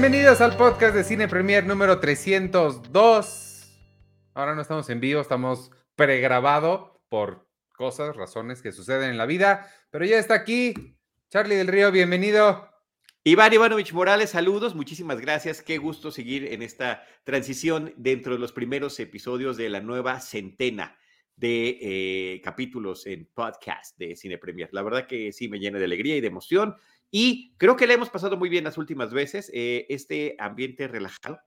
Bienvenidos al podcast de Cine Premier número 302. Ahora no estamos en vivo, estamos pregrabado por cosas, razones que suceden en la vida, pero ya está aquí Charlie del Río, bienvenido. Iván Ivanovich Morales, saludos, muchísimas gracias. Qué gusto seguir en esta transición dentro de los primeros episodios de la nueva centena de eh, capítulos en podcast de Cine Premier. La verdad que sí me llena de alegría y de emoción y creo que le hemos pasado muy bien las últimas veces. Eh, este ambiente relajado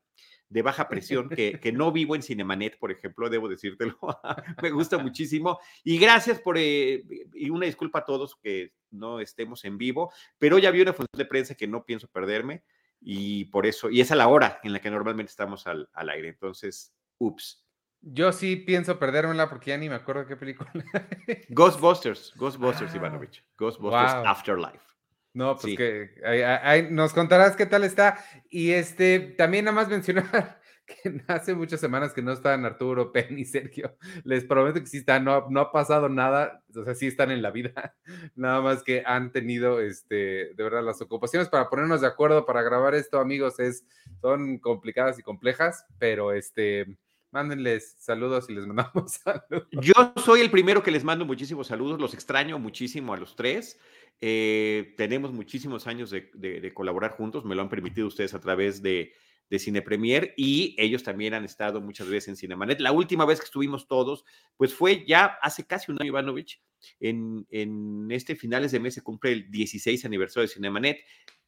de baja presión que, que, no vivo en Cinemanet, por ejemplo, debo decírtelo. Me gusta muchísimo. Y gracias por, eh, y una disculpa a todos que no estemos en vivo, pero ya vi una función de prensa que no pienso perderme y por eso, y es a la hora en la que normalmente estamos al, al aire. Entonces, ups. Yo sí pienso perdérmela porque ya ni me acuerdo qué película. Ghostbusters, Ghostbusters, ah, Ivanovich. Ghostbusters Afterlife. No, pues que nos contarás qué tal está. Y este, también nada más mencionar que hace muchas semanas que no están Arturo, Penny y Sergio. Les prometo que sí están, no, no ha pasado nada, o sea, sí están en la vida. Nada más que han tenido, este, de verdad, las ocupaciones para ponernos de acuerdo para grabar esto, amigos, es, son complicadas y complejas, pero este, mándenles saludos y les mandamos saludos. Yo soy el primero que les mando muchísimos saludos, los extraño muchísimo a los tres. Eh, tenemos muchísimos años de, colaborar juntos, me lo han permitido ustedes a través de, de Cine Premier y ellos también han estado muchas veces en Cinemanet. La última vez que estuvimos todos, pues fue ya hace casi un año, Ivanovich. En, en este finales de mes se cumple el 16 aniversario de Cinemanet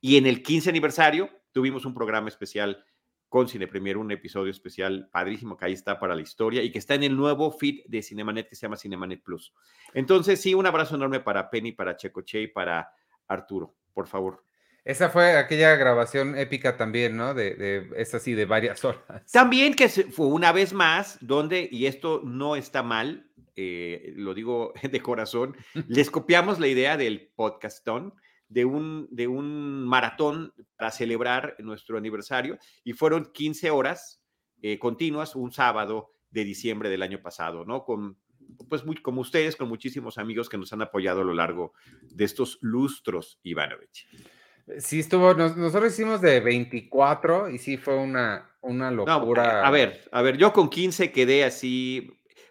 y en el 15 aniversario tuvimos un programa especial con Cine Premier, un episodio especial padrísimo que ahí está para la historia y que está en el nuevo feed de Cinemanet que se llama Cinemanet Plus. Entonces, sí, un abrazo enorme para Penny, para Checoche y para Arturo, por favor. Esa fue aquella grabación épica también, ¿no? De, de es así, de varias horas. También que fue una vez más, donde, y esto no está mal, eh, lo digo de corazón, les copiamos la idea del podcastón de un, de un maratón para celebrar nuestro aniversario y fueron 15 horas eh, continuas un sábado de diciembre del año pasado, ¿no? Con, pues muy, como ustedes, con muchísimos amigos que nos han apoyado a lo largo de estos lustros, Ivanovich. Sí, estuvo, nosotros hicimos de 24 y sí fue una, una locura. a ver, a ver, yo con 15 quedé así,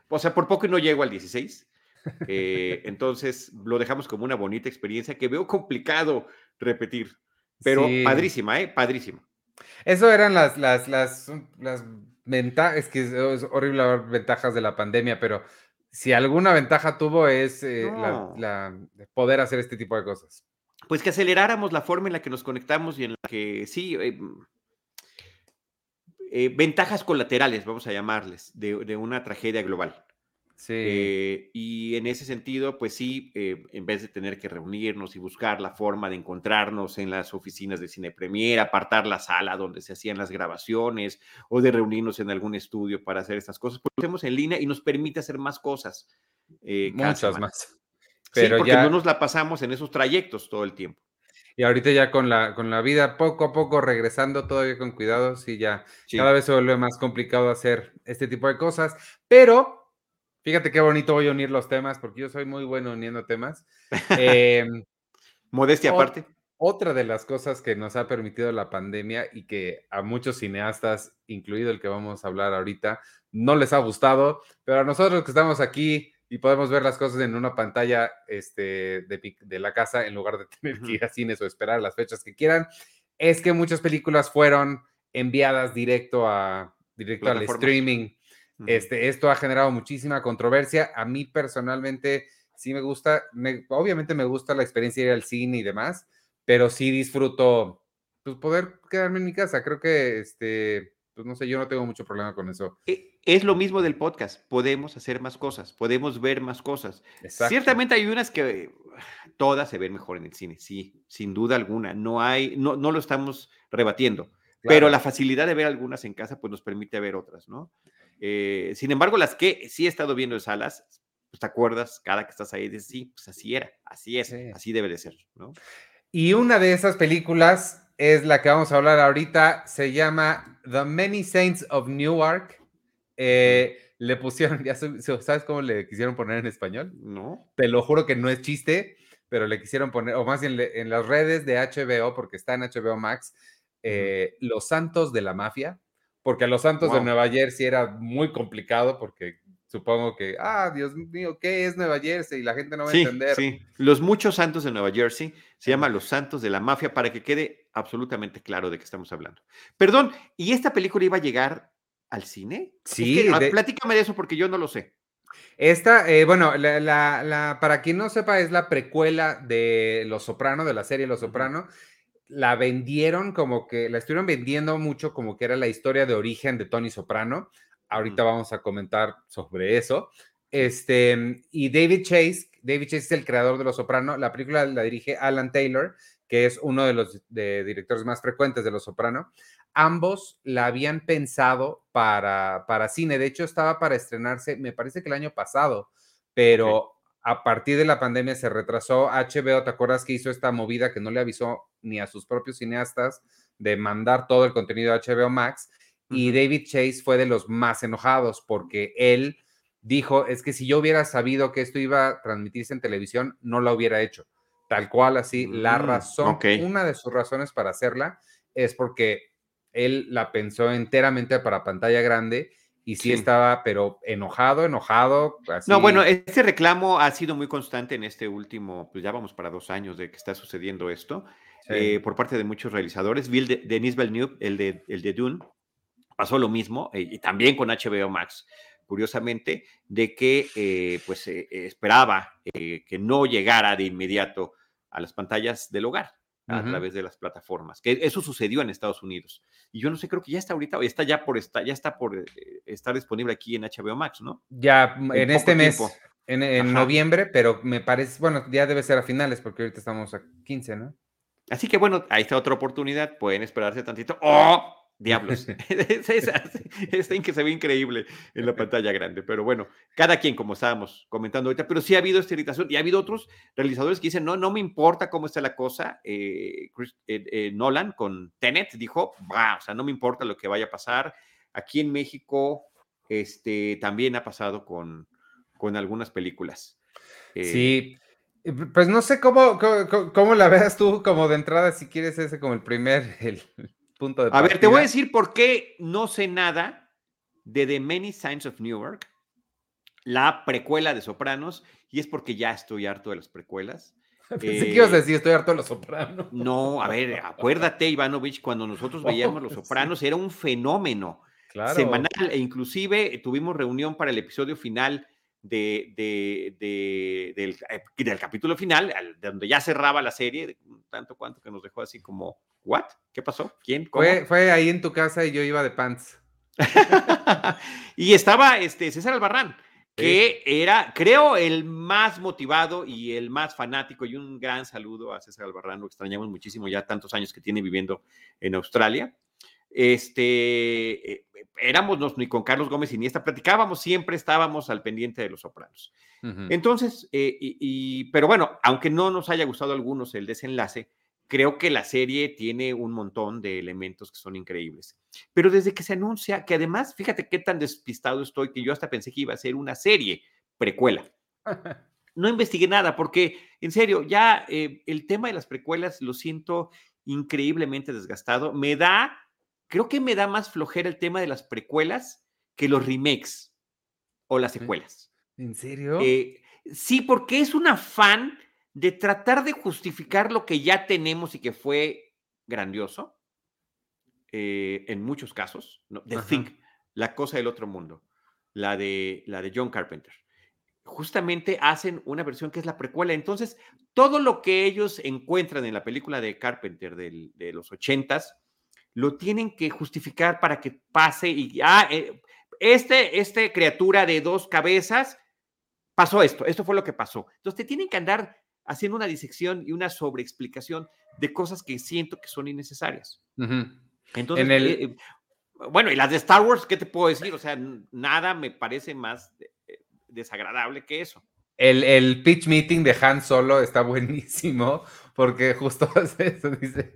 o sea, por poco no llego al 16, eh, entonces lo dejamos como una bonita experiencia que veo complicado repetir, pero padrísima, ¿eh? Padrísima. Eso eran las, las, las, las ventajas, es que es horrible hablar ventajas de la pandemia, pero si alguna ventaja tuvo es eh, la, poder hacer este tipo de cosas. Pues que aceleráramos la forma en la que nos conectamos y en la que sí, eh, ventajas colaterales, vamos a llamarles, de una tragedia global. Sí. Eh, y en ese sentido, pues sí, eh, en vez de tener que reunirnos y buscar la forma de encontrarnos en las oficinas de Cine Premier, apartar la sala donde se hacían las grabaciones o de reunirnos en algún estudio para hacer estas cosas, pues lo hacemos en línea y nos permite hacer más cosas. Eh, Muchas más. Pero sí, porque no nos la pasamos en esos trayectos todo el tiempo. Y ahorita ya con la, con la vida poco a poco regresando, todavía con cuidado, sí, ya cada vez se vuelve más complicado hacer este tipo de cosas, pero Fíjate qué bonito voy a unir los temas, porque yo soy muy bueno uniendo temas. Em, Modestia aparte. Otra de las cosas que nos ha permitido la pandemia y que a muchos cineastas, incluido el que vamos a hablar ahorita, no les ha gustado, pero a nosotros que estamos aquí y podemos ver las cosas en una pantalla este, de, la casa en lugar de tener que ir a cines o esperar las fechas que quieran, es que muchas películas fueron enviadas directo, a, directo al streaming este, esto ha generado muchísima controversia. A mí personalmente sí me gusta, obviamente me gusta la experiencia de ir al cine y demás, pero sí disfruto pues, poder quedarme en mi casa. Creo que, este, pues no sé, yo no tengo mucho problema con eso. E, es lo mismo del podcast, podemos hacer más cosas, podemos ver más cosas. Ciertamente hay unas que todas se ven mejor en el cine, sí, sin duda alguna. No hay, no, no lo estamos rebatiendo, pero la facilidad de ver algunas en casa pues nos permite ver otras, ¿no? Eh, sin embargo, las que sí he estado viendo en salas, pues te acuerdas, cada que estás ahí, dices, sí, pues así era, así es, así debe de ser, ¿no? Y una de esas películas es la que vamos a hablar ahorita, se llama The Many Saints of Newark. Eh, le pusieron, ya sabes cómo le quisieron poner en español? No. Te lo juro que no es chiste, pero le quisieron poner, o más bien en las redes de HBO, porque está en HBO Max, eh, Los Santos de la Mafia, porque a Los Santos de Nueva Jersey era muy complicado porque supongo que, ah, Dios mío, ¿qué es Nueva Jersey? Y la gente no va a entender. Sí, los muchos santos de Nueva Jersey se llama Los Santos de la Mafia para que quede absolutamente claro de qué estamos hablando. Perdón, ¿y esta película iba a llegar al cine? Sí. Ah, platícame de eso porque yo no lo sé. Esta, eh, bueno, la, para quien no sepa, es la precuela de Los Soprano, de la serie Los Soprano. La vendieron como que, la estuvieron vendiendo mucho como que era la historia de origen de Tony Soprano. Ahorita vamos a comentar sobre eso. Este, y David Chase, David Chase es el creador de Los Soprano. La película la dirige Alan Taylor, que es uno de los directores más frecuentes de Los Soprano. Ambos la habían pensado para, para cine. De hecho, estaba para estrenarse, me parece que el año pasado, pero a partir de la pandemia se retrasó. HBO, ¿te acuerdas que hizo esta movida que no le avisó ni a sus propios cineastas de mandar todo el contenido a HBO Max? Y David Chase fue de los más enojados porque él dijo, es que si yo hubiera sabido que esto iba a transmitirse en televisión, no lo hubiera hecho. Tal cual así, la mm, razón, una de sus razones para hacerla es porque él la pensó enteramente para pantalla grande y sí, estaba, pero enojado, enojado. No, bueno, este reclamo ha sido muy constante en este último, pues ya vamos para dos años de que está sucediendo esto, eh, por parte de muchos realizadores. Bill de, Denis Villeneuve, el de, el de Dune, pasó lo mismo, eh, y también con HBO Max, curiosamente, de que eh, pues esperaba que no llegara de inmediato a las pantallas del hogar a través de las plataformas. Que eso sucedió en Estados Unidos. Y yo no sé, creo que ya está ahorita, está ya por está, ya está por eh, estar disponible aquí en HBO Max, ¿no? Ya en, este mes, en, noviembre, pero me parece, bueno, ya debe ser a finales, porque ahorita estamos a 15, ¿no? Así que bueno, ahí está otra oportunidad, pueden esperarse tantito. ¡Oh! Diablos. Está en que se ve increíble en la pantalla grande. Pero bueno, cada quien, como estábamos comentando ahorita, pero sí ha habido esta irritación y ha habido otros realizadores que dicen, no, no me importa cómo está la cosa. Eh, eh, eh, Nolan con Tenet dijo, o sea, no me importa lo que vaya a pasar. Aquí en México este, también ha pasado con, con algunas películas. sí, pues no sé cómo, cómo, cómo, la veas tú como de entrada, si quieres ese como el primer, el, a ver, te voy a decir por qué no sé nada de The Many Signs of Newark, la precuela de Sopranos, y es porque ya estoy harto de las precuelas. Pensé que ibas a eh, decir, estoy harto de los Sopranos. No, a ver, acuérdate, Ivanovich, cuando nosotros veíamos Los Sopranos, era un fenómeno semanal, e inclusive tuvimos reunión para el episodio final de, del, eh, del, capítulo final, de donde ya cerraba la serie, tanto cuanto que nos dejó así como, ¿what? ¿Qué pasó? ¿Quién? Fue, fue ahí en tu casa y yo iba de pants. y estaba este César Albarrán, que era, creo, el más motivado y el más fanático. Y un gran saludo a César Albarrán, lo extrañamos muchísimo ya tantos años que tiene viviendo en Australia. Este, eh, éramos ni con Carlos Gómez Iniesta, platicábamos, siempre estábamos al pendiente de los sopranos. Entonces, eh, y, pero bueno, aunque no nos haya gustado a algunos el desenlace, creo que la serie tiene un montón de elementos que son increíbles. Pero desde que se anuncia, que además, fíjate qué tan despistado estoy que yo hasta pensé que iba a ser una serie precuela. No investigué nada porque, en serio, ya eh, el tema de las precuelas lo siento increíblemente desgastado. Me da Creo que me da más flojera el tema de las precuelas que los remakes o las secuelas. ¿En serio? Eh, sí, porque es un afán de tratar de justificar lo que ya tenemos y que fue grandioso, eh, en muchos casos, ¿no? The Thing, La cosa del otro mundo, la de, la de John Carpenter. Justamente hacen una versión que es la precuela. Entonces, todo lo que ellos encuentran en la película de Carpenter de los ochentas, lo tienen que justificar para que pase y, ah, eh, este, este criatura de dos cabezas pasó esto, esto fue lo que pasó. Entonces te tienen que andar haciendo una disección y una sobreexplicación de cosas que siento que son innecesarias. Entonces, eh, eh, bueno, y las de Star Wars, ¿qué te puedo decir? O sea, nada me parece más desagradable que eso. El, el, pitch meeting de Han Solo está buenísimo porque justo eso dice,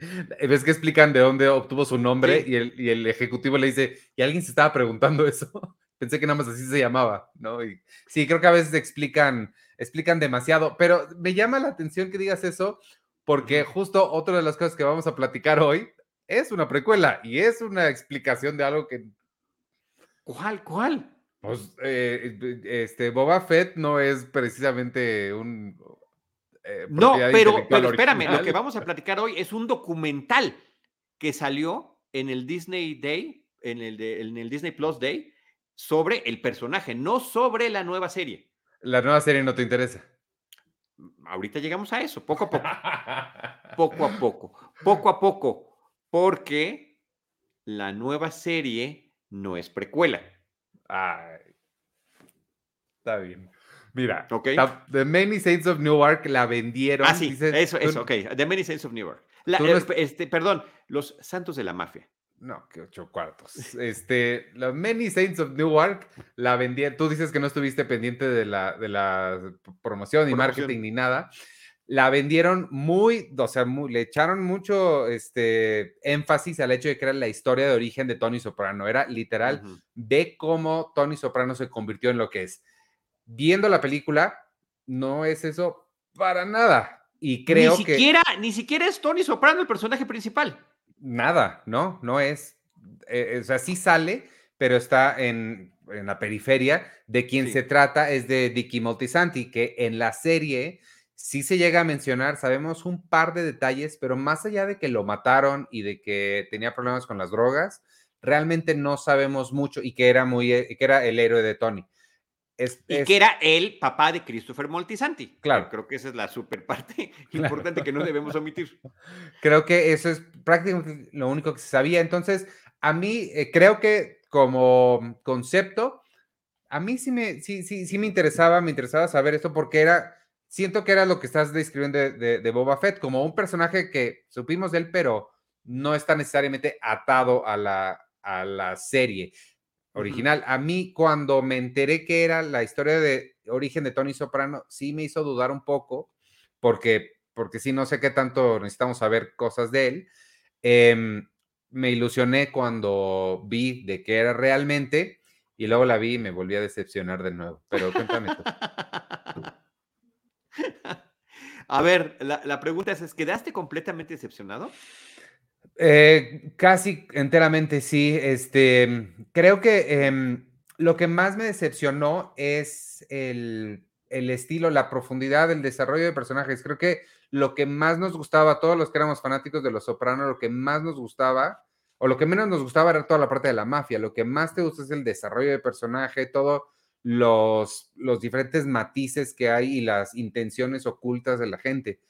ves que explican de dónde obtuvo su nombre y, el, y, el, ejecutivo le dice, ¿y alguien se estaba preguntando eso? Pensé que nada más así se llamaba, ¿no? Y sí, creo que a veces explican, explican demasiado, pero me llama la atención que digas eso porque justo otra de las cosas que vamos a platicar hoy es una precuela y es una explicación de algo que. ¿Cuál? ¿Cuál? Pues eh, este Boba Fett no es precisamente un. Eh, no, pero, pero espérame, lo que vamos a platicar hoy es un documental que salió en el Disney Day, en el, en el Disney Plus Day, sobre el personaje, no sobre la nueva serie. La nueva serie no te interesa. Ahorita llegamos a eso, poco a poco. poco a poco, poco a poco, porque la nueva serie no es precuela. Ay, está bien. Mira, okay. The Many Saints of Newark la vendieron. Ah, sí, eso, eso, ok. The Many Saints of Newark. Eh, este, perdón, los Santos de la Mafia. No, que ocho cuartos. Este, la Many Saints of Newark la vendieron. Tú dices que no estuviste pendiente de la, de la promoción ni marketing ni nada. La vendieron muy, o sea, le echaron mucho este, énfasis al hecho de que era la historia de origen de Tony Soprano. Era literal de cómo Tony Soprano se convirtió en lo que es. Viendo la película, no es eso para nada. Y creo ni siquiera, Ni siquiera es Tony Soprano el personaje principal nada, ¿no? No es, eh, o sea, sí sale, pero está en, la periferia. De quien se trata es de Dicky Moltisanti, que en la serie sí se llega a mencionar, sabemos un par de detalles, pero más allá de que lo mataron y de que tenía problemas con las drogas, realmente no sabemos mucho y que era muy, eh, que era el héroe de Tony y que era el papá de Christopher Moltisanti. Claro. Creo que esa es la super parte importante que no debemos omitir. Creo que eso es prácticamente lo único que se sabía. Entonces, a mí eh, creo que como concepto, a mí sí me, sí, sí, sí me interesaba, me interesaba saber esto porque era, siento que era lo que estás describiendo de, de Boba Fett, como un personaje que supimos de él, pero no está necesariamente atado a la, a la serie original. A mí, cuando me enteré que era la historia de origen de Tony Soprano, sí me hizo dudar un poco, porque, porque sí, no sé qué tanto necesitamos saber cosas de él. Em, me ilusioné cuando vi de qué era realmente y luego la vi y me volví a decepcionar de nuevo. Pero cuéntame tú. A ver, la, la pregunta es, ¿quedaste completamente decepcionado? Eh, casi enteramente sí. Este, creo que em, lo que más me decepcionó es el, estilo, la profundidad, el desarrollo de personajes. Creo que lo que más nos gustaba a todos los que éramos fanáticos de Los Sopranos, lo que más nos gustaba, o lo que menos nos gustaba era toda la parte de la mafia. Lo que más te gusta es el desarrollo de personaje, todos los, los diferentes matices que hay y las intenciones ocultas de la gente.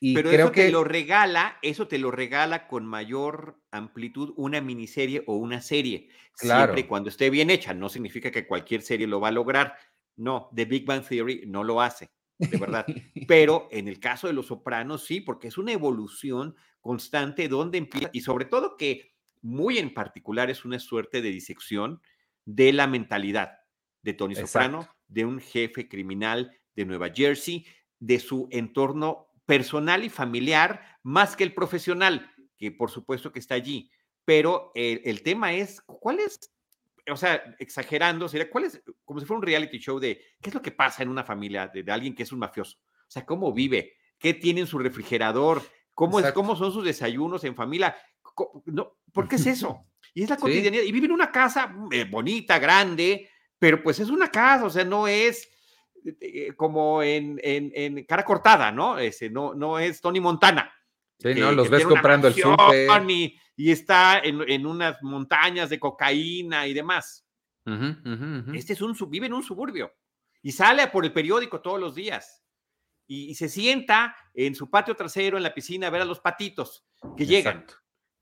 Pero creo eso que te lo regala, eso te lo regala con mayor amplitud una miniserie o una serie. Claro. Siempre y cuando esté bien hecha. No significa que cualquier serie lo va a lograr. No, The Big Bang Theory no lo hace, de verdad. Pero en el caso de Los Sopranos, sí, porque es una evolución constante donde empieza, y sobre todo que muy en particular es una suerte de disección de la mentalidad de Tony Soprano, de un jefe criminal de Nueva Jersey, de su entorno personal y familiar más que el profesional, que por supuesto que está allí. Pero el, tema es, ¿cuál es? O sea, exagerando, sería, ¿cuál es? Como si fuera un reality show de qué es lo que pasa en una familia de, alguien que es un mafioso. O sea, ¿cómo vive? ¿Qué tiene en su refrigerador? ¿Cómo, es, cómo son sus desayunos en familia? No, ¿Por qué es eso? Y es la cotidianidad. Y vive en una casa eh, bonita, grande, pero pues es una casa, o sea, no es eh, como en, en, cara cortada, ¿no? Ese, no, no es Tony Montana. Sí, ¿no? Los ves comprando el súper. Y, y, está en, en, unas montañas de cocaína y demás. Este es un, vive en un suburbio y sale por el periódico todos los días. Y, se sienta en su patio trasero, en la piscina, a ver a los patitos que llegan.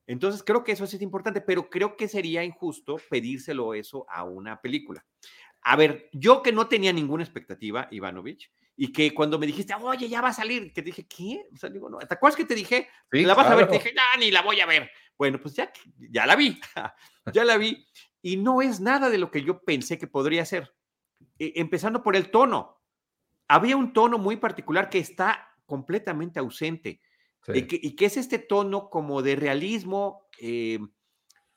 Entonces creo que eso es importante, pero creo que sería injusto pedírselo eso a una película. A ver, yo que no tenía ninguna expectativa, Ivanovich, y que cuando me dijiste, oye, ya va a salir, que dije, ¿qué? O sea, digo, no, ¿te acuerdas que te dije? ¿La vas a ver? Te dije, no, ni la voy a ver. Bueno, pues ya, ya la vi, ya la vi. Y no es nada de lo que yo pensé que podría ser. E, empezando por el tono. Había un tono muy particular que está completamente ausente. Y, que, es este tono como de realismo eh,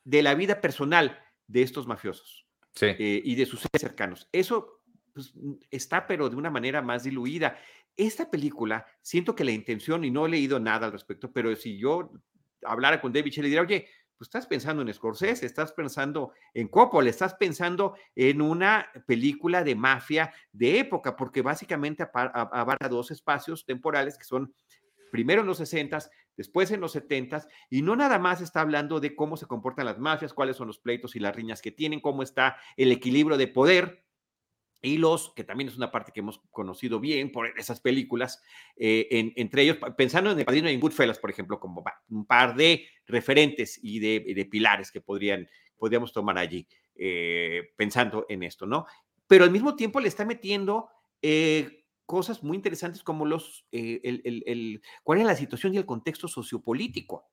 de la vida personal de estos mafiosos. Eh, y de sus seres cercanos. Eso pues, está, pero de una manera más diluida. Esta película, siento que la intención, y no he leído nada al respecto, pero si yo hablara con David y diría, oye, pues estás pensando en Scorsese, estás pensando en Coppola, estás pensando en una película de mafia de época, porque básicamente abarca dos espacios temporales que son primero en los 60, después en los 70, y no nada más está hablando de cómo se comportan las mafias, cuáles son los pleitos y las riñas que tienen, cómo está el equilibrio de poder, y los, que también es una parte que hemos conocido bien por esas películas, eh, entre ellos, pensando en El Padrino y en Goodfellas, por ejemplo, como un par de referentes y de, pilares que podrían, podríamos tomar allí, eh, pensando en esto, ¿no? Pero al mismo tiempo le está metiendo eh, cosas muy interesantes como los, el, cuál es la situación y el contexto sociopolítico,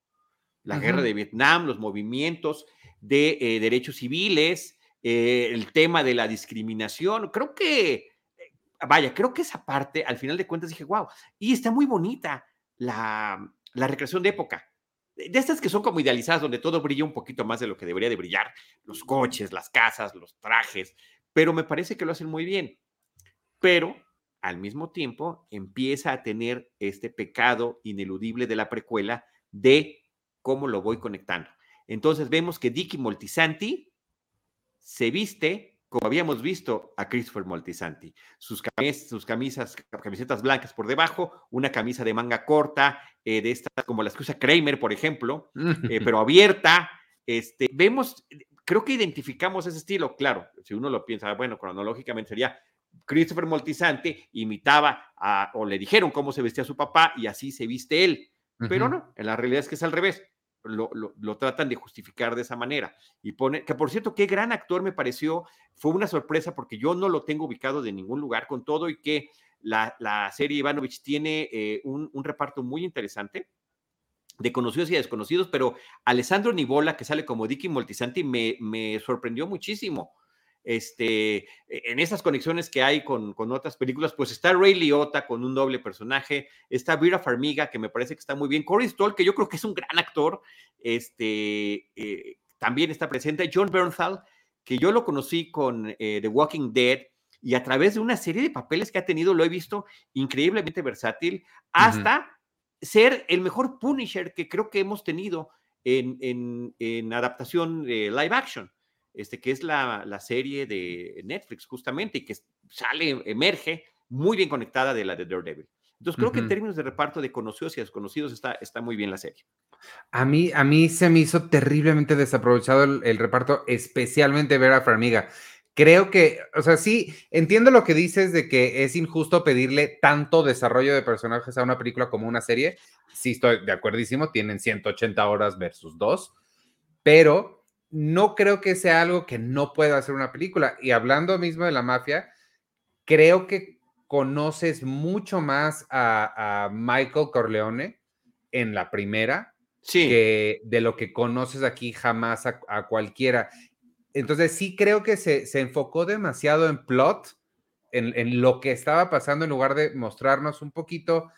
la guerra de Vietnam, los movimientos de derechos civiles, eh, el tema de la discriminación. Creo que, eh, vaya, creo que esa parte, al final de cuentas, dije, wow, y está muy bonita la, la recreación de época. De estas que son como idealizadas, donde todo brilla un poquito más de lo que debería de brillar, los coches, las casas, los trajes, pero me parece que lo hacen muy bien. Pero al mismo tiempo empieza a tener este pecado ineludible de la precuela de cómo lo voy conectando. Entonces vemos que Dicky Moltisanti se viste como habíamos visto a Christopher Moltisanti. Sus, sus camisas, camisetas blancas por debajo, una camisa de manga corta, eh, de estas como las que usa Kramer, por ejemplo, eh, pero abierta. Este, vemos, creo que identificamos ese estilo, claro, si uno lo piensa, bueno, cronológicamente sería Christopher Moltisanti imitaba a, o le dijeron cómo se vestía su papá y así se viste él. Pero no, en la realidad es que es al revés lo, tratan de justificar de esa manera. Y pone, que por cierto, qué gran actor me pareció, fue una sorpresa porque yo no lo tengo ubicado de ningún lugar con todo y que la, serie Ivanovich tiene eh, un, reparto muy interesante de conocidos y desconocidos, pero Alessandro Nibola, que sale como Dicky Moltisanti, me, me sorprendió muchísimo este, e, en esas conexiones que hay con, otras películas, pues está Ray Liotta con un doble personaje, está Vera Farmiga, que me parece que está muy bien, Corey Stoll, que yo creo que es un gran actor, este, eh, también está presente, John Bernthal, que yo lo conocí con eh, The Walking Dead, y a través de una serie de papeles que ha tenido, lo he visto increíblemente versátil, hasta ser el mejor Punisher que creo que hemos tenido en, en adaptación live action este, que es la, serie de Netflix justamente y que sale, emerge muy bien conectada de la de Daredevil. Entonces creo que en términos de reparto de conocidos y desconocidos está, está muy bien la serie. A mí, a mí se me hizo terriblemente desaprovechado el, reparto, especialmente Vera Farmiga. Creo que, o sea, sí, entiendo lo que dices de que es injusto pedirle tanto desarrollo de personajes a una película como una serie. Sí, estoy de acuerdísimo, tienen 180 horas versus dos, pero no creo que sea algo que no pueda hacer una película. Y hablando mismo de la mafia, creo que conoces mucho más a, Michael Corleone en la primera que de lo que conoces aquí jamás a, cualquiera. Entonces sí creo que se, enfocó demasiado en plot, en, lo que estaba pasando en lugar de mostrarnos un poquito,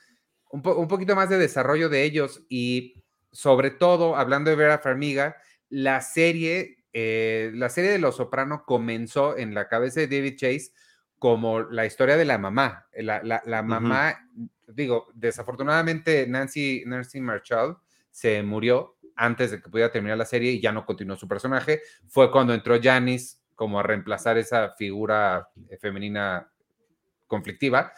un, un poquito más de desarrollo de ellos y sobre todo, hablando de Vera Farmiga, la serie, eh, la serie de Los Soprano comenzó en la cabeza de David Chase como la historia de la mamá. La, mamá, digo, desafortunadamente Nancy, Nancy Marshall se murió antes de que pudiera terminar la serie y ya no continuó su personaje. Fue cuando entró Janice como a reemplazar esa figura eh, femenina conflictiva,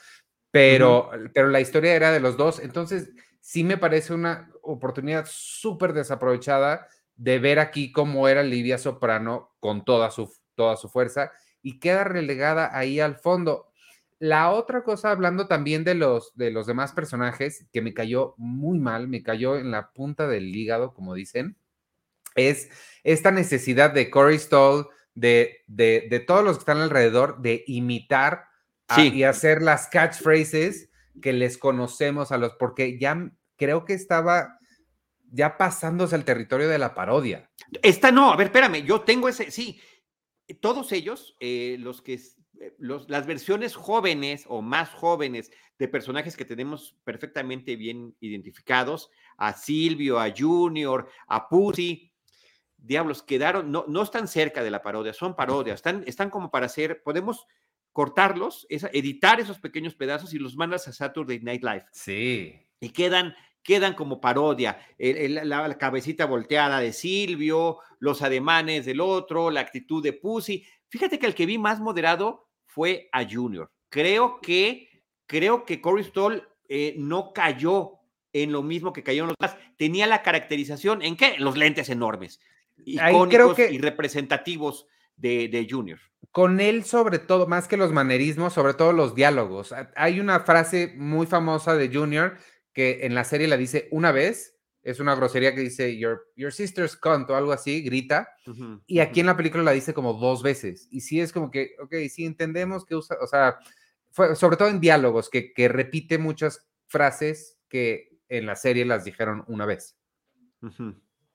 pero, pero la historia era de los dos. Entonces, sí me parece una oportunidad súper desaprovechada de ver aquí cómo era Livia Soprano con toda su, toda su fuerza y queda relegada ahí al fondo. La otra cosa, hablando también de los, de los demás personajes, que me cayó muy mal, me cayó en la punta del hígado, como dicen, es esta necesidad de Corey Stoll, de, de, todos los que están alrededor, de imitar y hacer las catchphrases que les conocemos a los, porque ya creo que estaba ya pasándose al territorio de la parodia. Esta no, a ver, espérame, yo tengo ese, sí, todos ellos, eh, los que, eh, los, las versiones jóvenes o más jóvenes de personajes que tenemos perfectamente bien identificados, a Silvio, a Junior, a Pussy, diablos, quedaron, no, no están cerca de la parodia, son parodias, están, están como para hacer, podemos cortarlos, editar esos pequeños pedazos y los mandas a Saturday Night Live. Sí. Y quedan quedan como parodia. la, cabecita volteada de Silvio, los ademanes del otro, la actitud de Pussy. Fíjate que el que vi más moderado fue a Junior. Creo que, creo que Corey Stoll eh, no cayó en lo mismo que cayó en los demás. Tenía la caracterización, ¿en qué? Los lentes enormes, icónicos y representativos de, de Junior. Con él, sobre todo, más que los manerismos, sobre todo los diálogos. Hay una frase muy famosa de Junior que en la serie la dice una vez, es una grosería que dice Your, your sister's cunt o algo así, grita, y aquí en la película la dice como dos veces. Y sí es como que, ok, sí entendemos que usa, o sea, sobre todo en diálogos, que, que repite muchas frases que en la serie las dijeron una vez.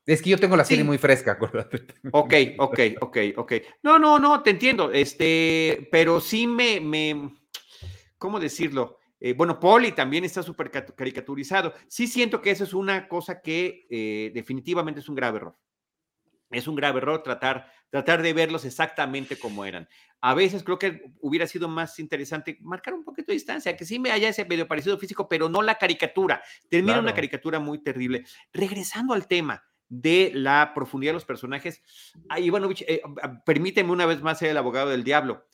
Es que yo tengo la serie muy fresca, acuérdate. Ok, ok, ok, ok. No, no, no, te entiendo. Este, pero sí me, me, ¿cómo decirlo? Eh, bueno, Poli también está súper caricaturizado. Sí siento que eso es una cosa que eh, definitivamente es un grave error. Es un grave error tratar, tratar de verlos exactamente como eran. A veces creo que hubiera sido más interesante marcar un poquito de distancia, que sí me haya ese medio parecido físico, pero no la caricatura. Termina una caricatura muy terrible. Regresando al tema, de la profundidad de los personajes. Ivanovich, eh, permíteme una vez más ser el abogado del diablo.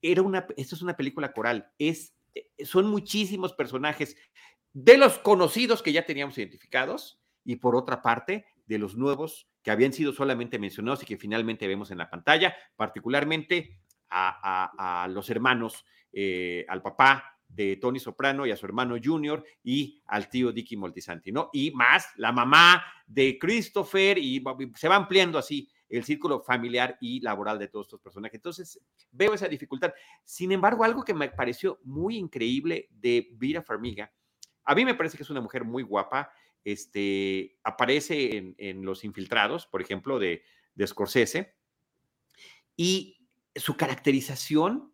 Era una, esto es una película coral, es, son muchísimos personajes de los conocidos que ya teníamos identificados y por otra parte de los nuevos que habían sido solamente mencionados y que finalmente vemos en la pantalla, particularmente a, los hermanos, eh, al papá, de Tony Soprano y a su hermano Junior y al tío Dicky Moltisanti, ¿no? Y más la mamá de Christopher y se va ampliando así el círculo familiar y laboral de todos estos personajes. Entonces, veo esa dificultad. Sin embargo, algo que me pareció muy increíble de Vira Farmiga, a mí me parece que es una mujer muy guapa, este, aparece en, Los Infiltrados, por ejemplo, de, de Scorsese, y su caracterización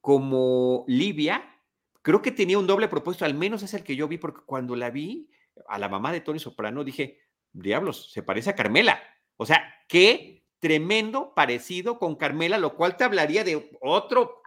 como Livia, creo que tenía un doble propósito, al menos es el que yo vi, porque cuando la vi a la mamá de Tony Soprano dije, diablos, se parece a Carmela. O sea, qué tremendo parecido con Carmela, lo cual te hablaría de otro,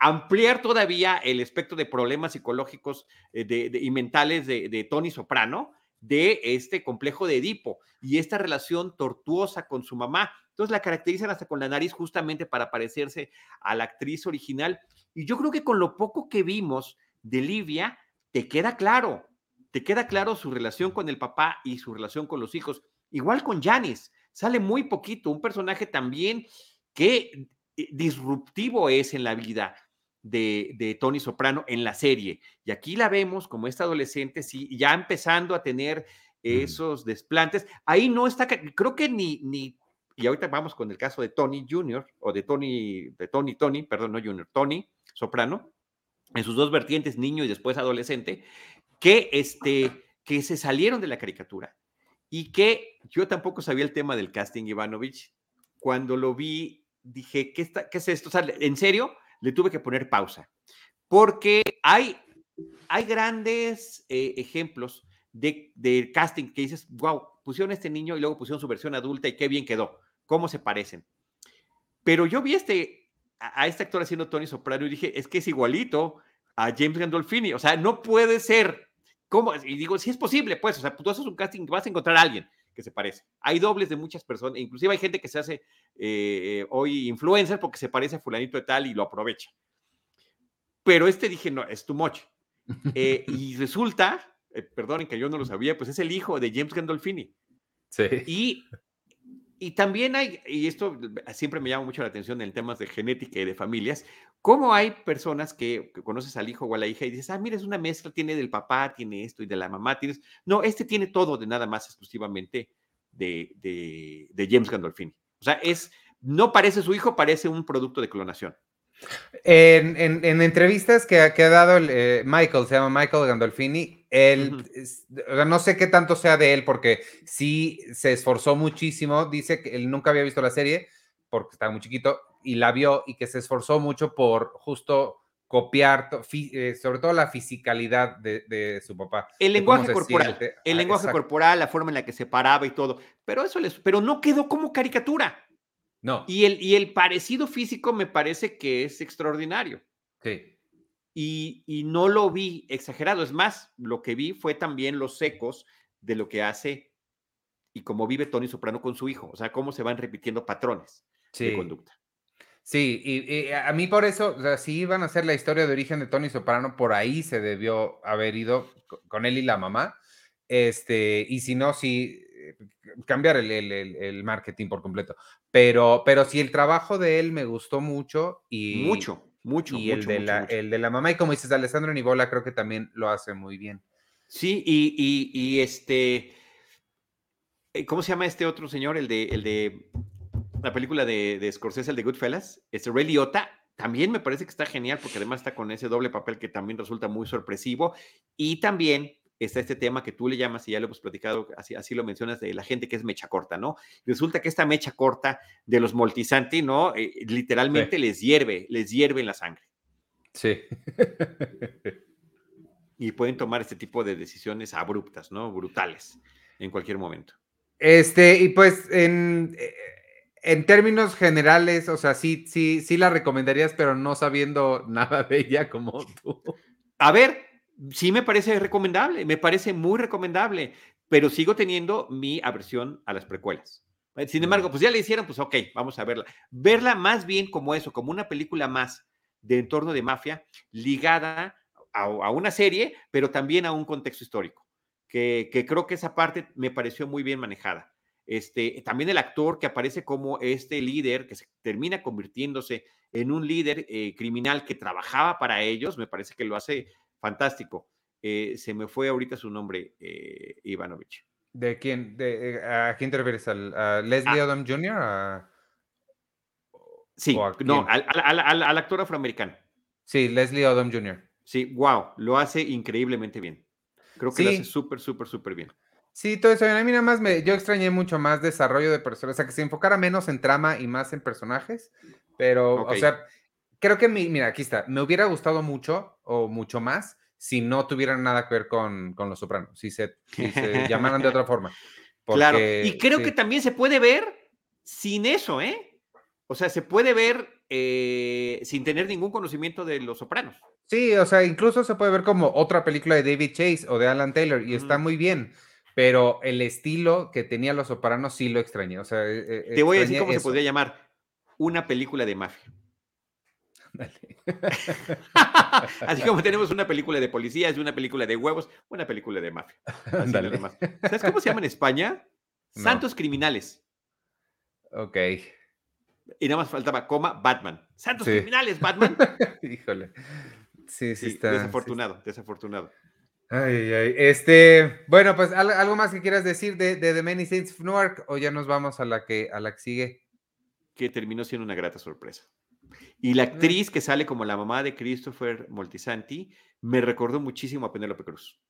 ampliar todavía el espectro de problemas psicológicos eh, y mentales de, de Tony Soprano, de este complejo de Edipo y esta relación tortuosa con su mamá. Entonces la caracterizan hasta con la nariz justamente para parecerse a la actriz original. Y yo creo que con lo poco que vimos de Livia, te queda claro, te queda claro su relación con el papá y su relación con los hijos. Igual con Janis, sale muy poquito, un personaje también que disruptivo es en la vida de, de, Tony Soprano en la serie. Y aquí la vemos como esta adolescente, sí, ya empezando a tener esos desplantes. Ahí no está, creo que ni, ni y ahorita vamos con el caso de Tony Jr. o de Tony, de Tony, Tony, perdón, no Jr., Tony Soprano, en sus dos vertientes, niño y después adolescente, que, este, que se salieron de la caricatura y que yo tampoco sabía el tema del casting Ivanovich. Cuando lo vi, dije, ¿qué, está, qué es esto? O sea, en serio, le tuve que poner pausa, porque hay, hay grandes eh, ejemplos de, de casting que dices, wow, pusieron a este niño y luego pusieron su versión adulta y qué bien quedó cómo se parecen. Pero yo vi este, a, este actor haciendo Tony Soprano y dije, es que es igualito a James Gandolfini. O sea, no puede ser. ¿Cómo? Y digo, si es posible, pues, o sea, tú haces un casting, vas a encontrar a alguien que se parece. Hay dobles de muchas personas, inclusive hay gente que se hace eh, hoy influencer porque se parece a fulanito de tal y lo aprovecha. Pero este dije, no, es too much. Eh, y resulta, eh, perdonen que yo no lo sabía, pues es el hijo de James Gandolfini. Sí. Y y también hay, y esto siempre me llama mucho la atención en temas de genética y de familias, cómo hay personas que, conoces al hijo o a la hija y dices, ah, mira, es una mezcla, tiene del papá, tiene esto y de la mamá, tienes... No, este tiene todo de nada más exclusivamente de, de, James Gandolfini. O sea, es, no parece su hijo, parece un producto de clonación. En, en, entrevistas que, ha dado eh, Michael, se llama Michael Gandolfini, él, no sé qué tanto sea de él, porque sí se esforzó muchísimo. Dice que él nunca había visto la serie porque estaba muy chiquito y la vio y que se esforzó mucho por justo copiar, eh, sobre todo la fisicalidad de, su papá. El lenguaje corporal, el ah, lenguaje corporal, la forma en la que se paraba y todo. Pero eso les, pero no quedó como caricatura. No. Y el, y el parecido físico me parece que es extraordinario. Sí. y, y, no lo vi exagerado. Es más, lo que vi fue también los ecos de lo que hace y cómo vive Tony Soprano con su hijo, o sea, cómo se van repitiendo patrones de conducta. Sí, y, a mí por eso, o sea, si iban a hacer la historia de origen de Tony Soprano, por ahí se debió haber ido con él y la mamá. Este, y si no, sí, cambiar el, el, marketing por completo. Pero, pero sí, el trabajo de él me gustó mucho y... Mucho, mucho, y el, de la, el de la mamá, y como dices, Alessandro Nibola creo que también lo hace muy bien. Sí, y, y, este, eh, ¿cómo se llama este otro señor? El de, el de la película de, de Scorsese, el de Goodfellas, este Ray Liotta, también me parece que está genial porque además está con ese doble papel que también resulta muy sorpresivo. Y también está este tema que tú le llamas, y ya lo hemos platicado, así, así lo mencionas, de la gente que es mecha corta, ¿no? Resulta que esta mecha corta de los Moltisanti, ¿no? Eh, literalmente les hierve, les hierve en la sangre. Sí. y pueden tomar este tipo de decisiones abruptas, ¿no? Brutales en cualquier momento. Este, y pues en, eh, en términos generales, o sea, sí, sí, sí la recomendarías, pero no sabiendo nada de ella como tú. A ver, sí me parece recomendable, me parece muy recomendable, pero sigo teniendo mi aversión a las precuelas. Sin embargo, pues ya le hicieron, pues ok, vamos a verla. Verla más bien como eso, como una película más de entorno de mafia ligada a, una serie, pero también a un contexto histórico, que, creo que esa parte me pareció muy bien manejada. Este, también el actor que aparece como este líder, que se termina convirtiéndose en un líder eh, criminal que trabajaba para ellos, me parece que lo hace fantástico. Eh, se me fue ahorita su nombre, eh, Ivanovich. ¿De quién? De, ¿A quién te refieres? ¿A Leslie Odom Jr.? sí, no, al, actor afroamericano. Sí, Leslie Odom Jr. Sí, wow, lo hace increíblemente bien. Creo que lo hace súper, súper, súper bien. Sí, todo eso. A mí nada más me, yo extrañé mucho más desarrollo de personas, o sea, que se enfocara menos en trama y más en personajes, pero, o sea, creo que, mi, mira, aquí está, me hubiera gustado mucho o mucho más si no tuvieran nada que ver con, con Los Sopranos, si se, llamaran de otra forma. claro, y creo que también se puede ver sin eso, ¿eh? O sea, se puede ver eh, sin tener ningún conocimiento de Los Sopranos. Sí, o sea, incluso se puede ver como otra película de David Chase o de Alan Taylor y está muy bien, pero el estilo que tenía Los Sopranos sí lo extrañé. O sea, e, e, te voy a decir cómo se podría llamar una película de mafia. Así como tenemos una película de policías y una película de huevos, una película de mafia. ¿Sabes cómo se llama en España? Santos criminales. Ok. Y nada más faltaba coma Batman. Santos criminales, Batman. Híjole. Sí, sí, está. Desafortunado, desafortunado. Ay, ay. Este, bueno, pues algo más que quieras decir de, The Many Saints of Newark o ya nos vamos a la que a la que sigue. Que terminó siendo una grata sorpresa. Y la actriz que sale como la mamá de Christopher Moltisanti me recordó muchísimo a Penélope Cruz.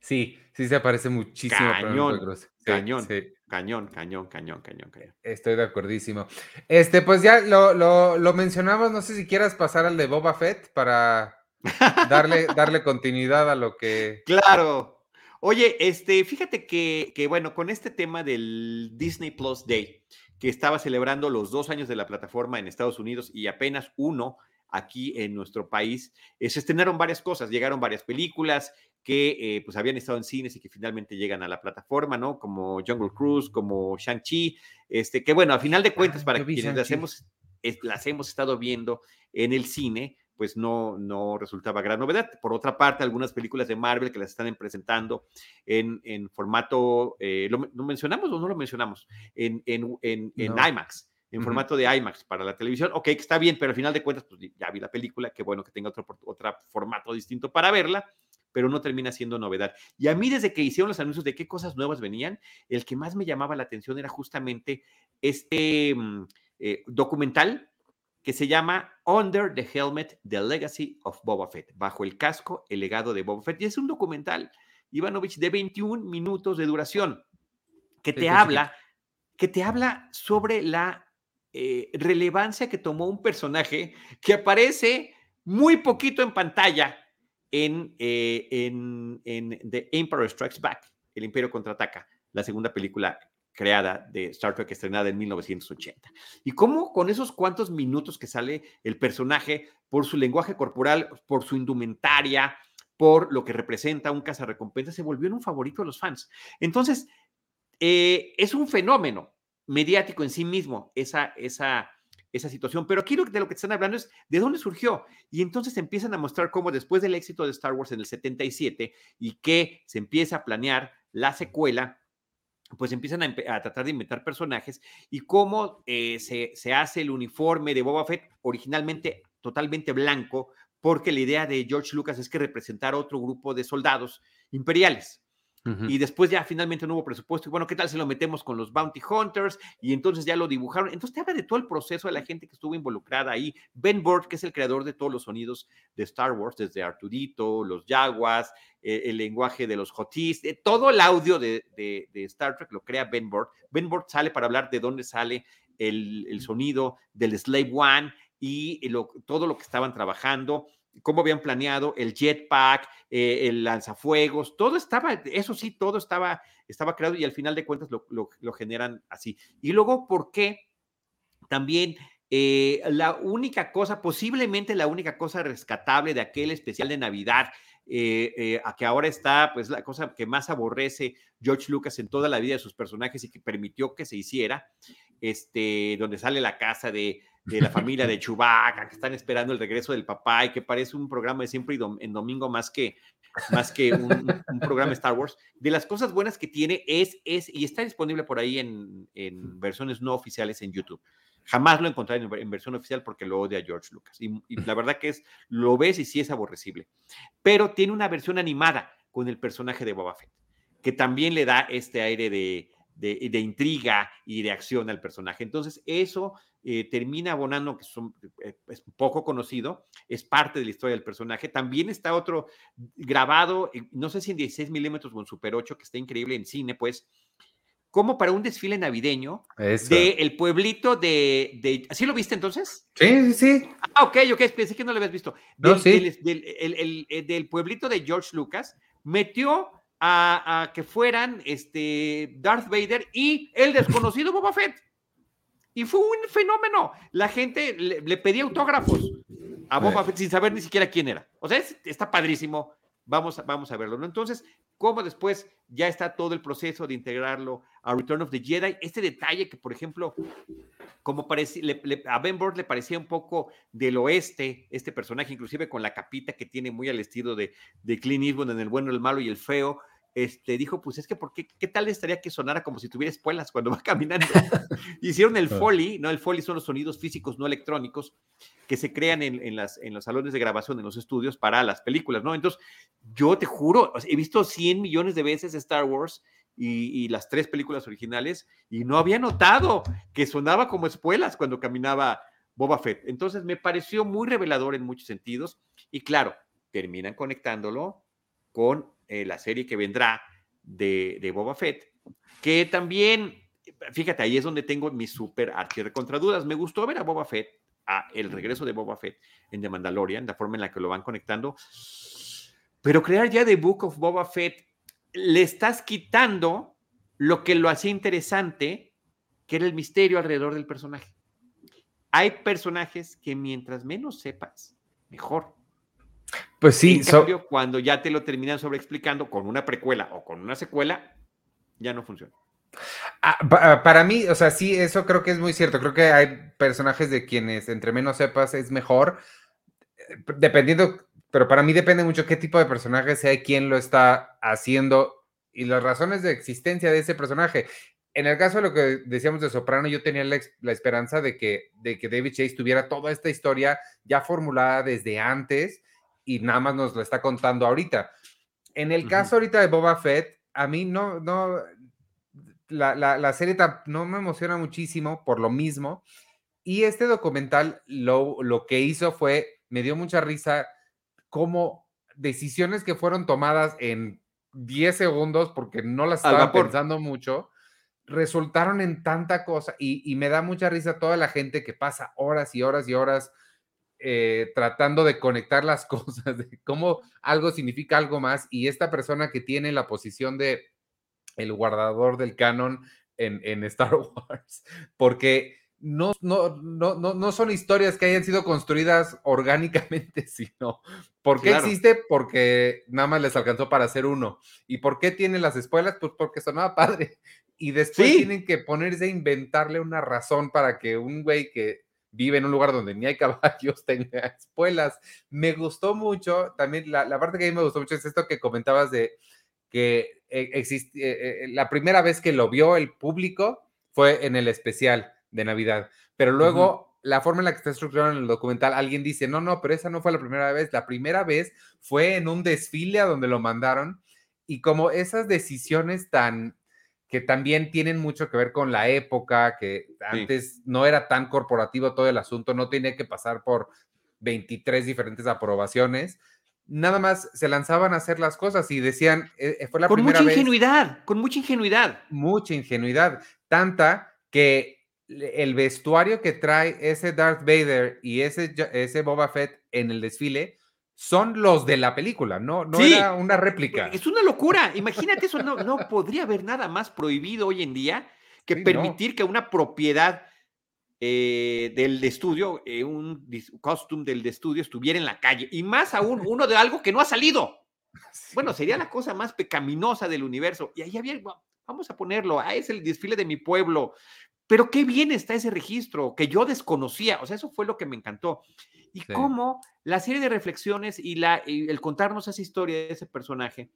Sí, sí se parece muchísimo a Penélope Cruz. cañón, cañón, cañón, cañón, cañón, cañón. Estoy de acordísimo. Este, pues ya lo, lo, lo mencionamos, no sé si quieras pasar al de Boba Fett para darle, darle continuidad a lo que... Claro. Oye, este, fíjate que, que, bueno, con este tema del Disney Plus Day, que estaba celebrando los dos años de la plataforma en Estados Unidos y apenas uno aquí en nuestro país, eh, se estrenaron varias cosas, llegaron varias películas que eh, pues habían estado en cines y que finalmente llegan a la plataforma, ¿no? Como Jungle Cruise, como Shang-Chi, este, que bueno, a final de cuentas, para quienes las hemos, las hemos estado viendo en el cine, pues no, no resultaba gran novedad. Por otra parte, algunas películas de Marvel que las están presentando en, en formato, eh, ¿lo, mencionamos o no lo mencionamos? En, en, en, IMAX, en formato de IMAX para la televisión. Ok, está bien, pero al final de cuentas, pues ya vi la película, qué bueno que tenga otro, otro formato distinto para verla pero no termina siendo novedad. Y a mí desde que hicieron los anuncios de qué cosas nuevas venían, el que más me llamaba la atención era justamente este mm, eh, documental que se llama Under the Helmet, The Legacy of Boba Fett, bajo el casco, el legado de Boba Fett. Y es un documental, Ivanovich, de 21 minutos de duración, que te habla, que te habla sobre la eh, relevancia que tomó un personaje que aparece muy poquito en pantalla en, eh, en, en The Emperor Strikes Back, El Imperio Contraataca, la segunda película creada de Star Trek estrenada en 1980. Y cómo con esos cuantos minutos que sale el personaje, por su lenguaje corporal, por su indumentaria, por lo que representa un cazarrecompensa, se volvió un favorito de los fans. Entonces, eh, es un fenómeno mediático en sí mismo esa, esa, esa situación. Pero aquí de lo que están hablando es de dónde surgió. Y entonces empiezan a mostrar cómo después del éxito de Star Wars en el 77 y que se empieza a planear la secuela, pues empiezan a, tratar de inventar personajes y cómo eh, se, se, hace el uniforme de Boba Fett originalmente totalmente blanco, porque la idea de George Lucas es que representara otro grupo de soldados imperiales. Y después ya finalmente no hubo presupuesto. Y bueno, ¿qué tal si lo metemos con los Bounty Hunters? Y entonces ya lo dibujaron. Entonces te habla de todo el proceso de la gente que estuvo involucrada ahí. Ben Burtt, que es el creador de todos los sonidos de Star Wars, desde Arturito, los Jaguars, eh, el lenguaje de los Hotis, de todo el audio de, Star Trek lo crea Ben Burtt. Ben Burtt sale para hablar de dónde sale el, sonido del Slave One y todo lo que estaban trabajando cómo habían planeado el jetpack, eh, el lanzafuegos, todo estaba, eso sí, todo estaba, estaba creado y al final de cuentas lo, generan así. Y luego, ¿por qué también eh, la única cosa, posiblemente la única cosa rescatable de aquel especial de Navidad, eh, a que ahora está, pues la cosa que más aborrece George Lucas en toda la vida de sus personajes y que permitió que se hiciera, este, donde sale la casa de de la familia de Chewbacca, que están esperando el regreso del papá y que parece un programa de siempre en domingo más que, más que un, programa Star Wars. De las cosas buenas que tiene es, es y está disponible por ahí en, en versiones no oficiales en YouTube. Jamás lo encontré en, versión oficial porque lo odia George Lucas. Y, y, la verdad que es, lo ves y sí es aborrecible. Pero tiene una versión animada con el personaje de Boba Fett, que también le da este aire de, de, intriga y de acción al personaje. Entonces, eso eh, termina abonando, que eh, es poco conocido, es parte de la historia del personaje. También está otro grabado, no sé si en 16 milímetros o en Super 8, que está increíble en cine, pues, como para un desfile navideño del el pueblito de, de, ¿Sí lo viste entonces? Sí, sí, sí. Ah, ok, ok, pensé que no lo habías visto. No, sí. del, eh, del pueblito de George Lucas, metió a, que fueran este, Darth Vader y el desconocido Boba Fett. Y fue un fenómeno. La gente le, pedía autógrafos a Boba Fett sin saber ni siquiera quién era. O sea, está padrísimo. Vamos a, vamos a verlo, ¿no? Entonces, ¿cómo después ya está todo el proceso de integrarlo a Return of the Jedi? Este detalle que, por ejemplo, como parece, a Ben Burtt le parecía un poco del oeste, este personaje, inclusive con la capita que tiene muy al estilo de, de Clint Eastwood en El bueno, el malo y el feo, este, dijo, pues es que, ¿por qué, qué tal estaría que sonara como si tuviera espuelas cuando va caminando? Hicieron el Foley, ¿no? El Foley son los sonidos físicos no electrónicos que se crean en, las, en los salones de grabación, en los estudios para las películas, ¿no? Entonces, yo te juro, he visto 100 millones de veces Star Wars y, las tres películas originales y no había notado que sonaba como espuelas cuando caminaba Boba Fett. Entonces, me pareció muy revelador en muchos sentidos y claro, terminan conectándolo con eh, la serie que vendrá de, de, Boba Fett, que también, fíjate, ahí es donde tengo mi súper archivo contra dudas. Me gustó ver a Boba Fett, el regreso de Boba Fett en The Mandalorian, la forma en la que lo van conectando. Pero crear ya The Book of Boba Fett, le estás quitando lo que lo hacía interesante, que era el misterio alrededor del personaje. Hay personajes que mientras menos sepas, mejor. Pues sí. cuando ya te lo terminan sobreexplicando con una precuela o con una secuela, ya no funciona. Ah, para mí, o sea, sí, eso creo que es muy cierto. Creo que hay personajes de quienes entre menos sepas es mejor, eh, dependiendo, pero para mí depende mucho qué tipo de personaje sea quién lo está haciendo y las razones de existencia de ese personaje. En el caso de lo que decíamos de Soprano, yo tenía la, la esperanza de que, de que David Chase tuviera toda esta historia ya formulada desde antes y nada más nos lo está contando ahorita. En el caso ahorita de Boba Fett, a mí no, no, la, la, serie no me emociona muchísimo por lo mismo. Y este documental lo, lo que hizo fue, me dio mucha risa, como decisiones que fueron tomadas en 10 segundos, porque no las estaba pensando mucho, resultaron en tanta cosa. Y, y me da mucha risa toda la gente que pasa horas y horas y horas eh, tratando de conectar las cosas, de cómo algo significa algo más, y esta persona que tiene la posición de el guardador del canon en, en Star Wars, porque no, no, no, no, son historias que hayan sido construidas orgánicamente, sino ¿por qué existe? Porque nada más les alcanzó para hacer uno. ¿Y por qué tiene las espuelas? Pues porque sonaba padre. Y después tienen que ponerse a inventarle una razón para que un güey que vive en un lugar donde ni hay caballos tenga espuelas. Me gustó mucho, también la, parte que a mí me gustó mucho es esto que comentabas de que eh, existe, eh, eh, la primera vez que lo vio el público fue en el especial de Navidad. Pero luego, la forma en la que está estructurado en el documental, alguien dice, no, no, pero esa no fue la primera vez. La primera vez fue en un desfile a donde lo mandaron. Y como esas decisiones tan que también tienen mucho que ver con la época, que antes no era tan corporativo todo el asunto, no tenía que pasar por 23 diferentes aprobaciones. Nada más se lanzaban a hacer las cosas y decían, eh, eh, fue la con mucha ingenuidad, con mucha ingenuidad. Mucha ingenuidad, tanta que el vestuario que trae ese Darth Vader y ese, ese Boba Fett en el desfile son los de la película, no, no era una réplica. Es una locura. Imagínate eso, no, no podría haber nada más prohibido hoy en día que permitir que una propiedad eh, del estudio, eh, un costume del estudio estuviera en la calle y más aún uno de algo que no ha salido. Bueno, sería la cosa más pecaminosa del universo. Y ahí había, vamos a ponerlo, ah, es el desfile de mi pueblo, pero qué bien está ese registro que yo desconocía. O sea, eso fue lo que me encantó. Y cómo la serie de reflexiones y, la, el contarnos esa historia de ese personaje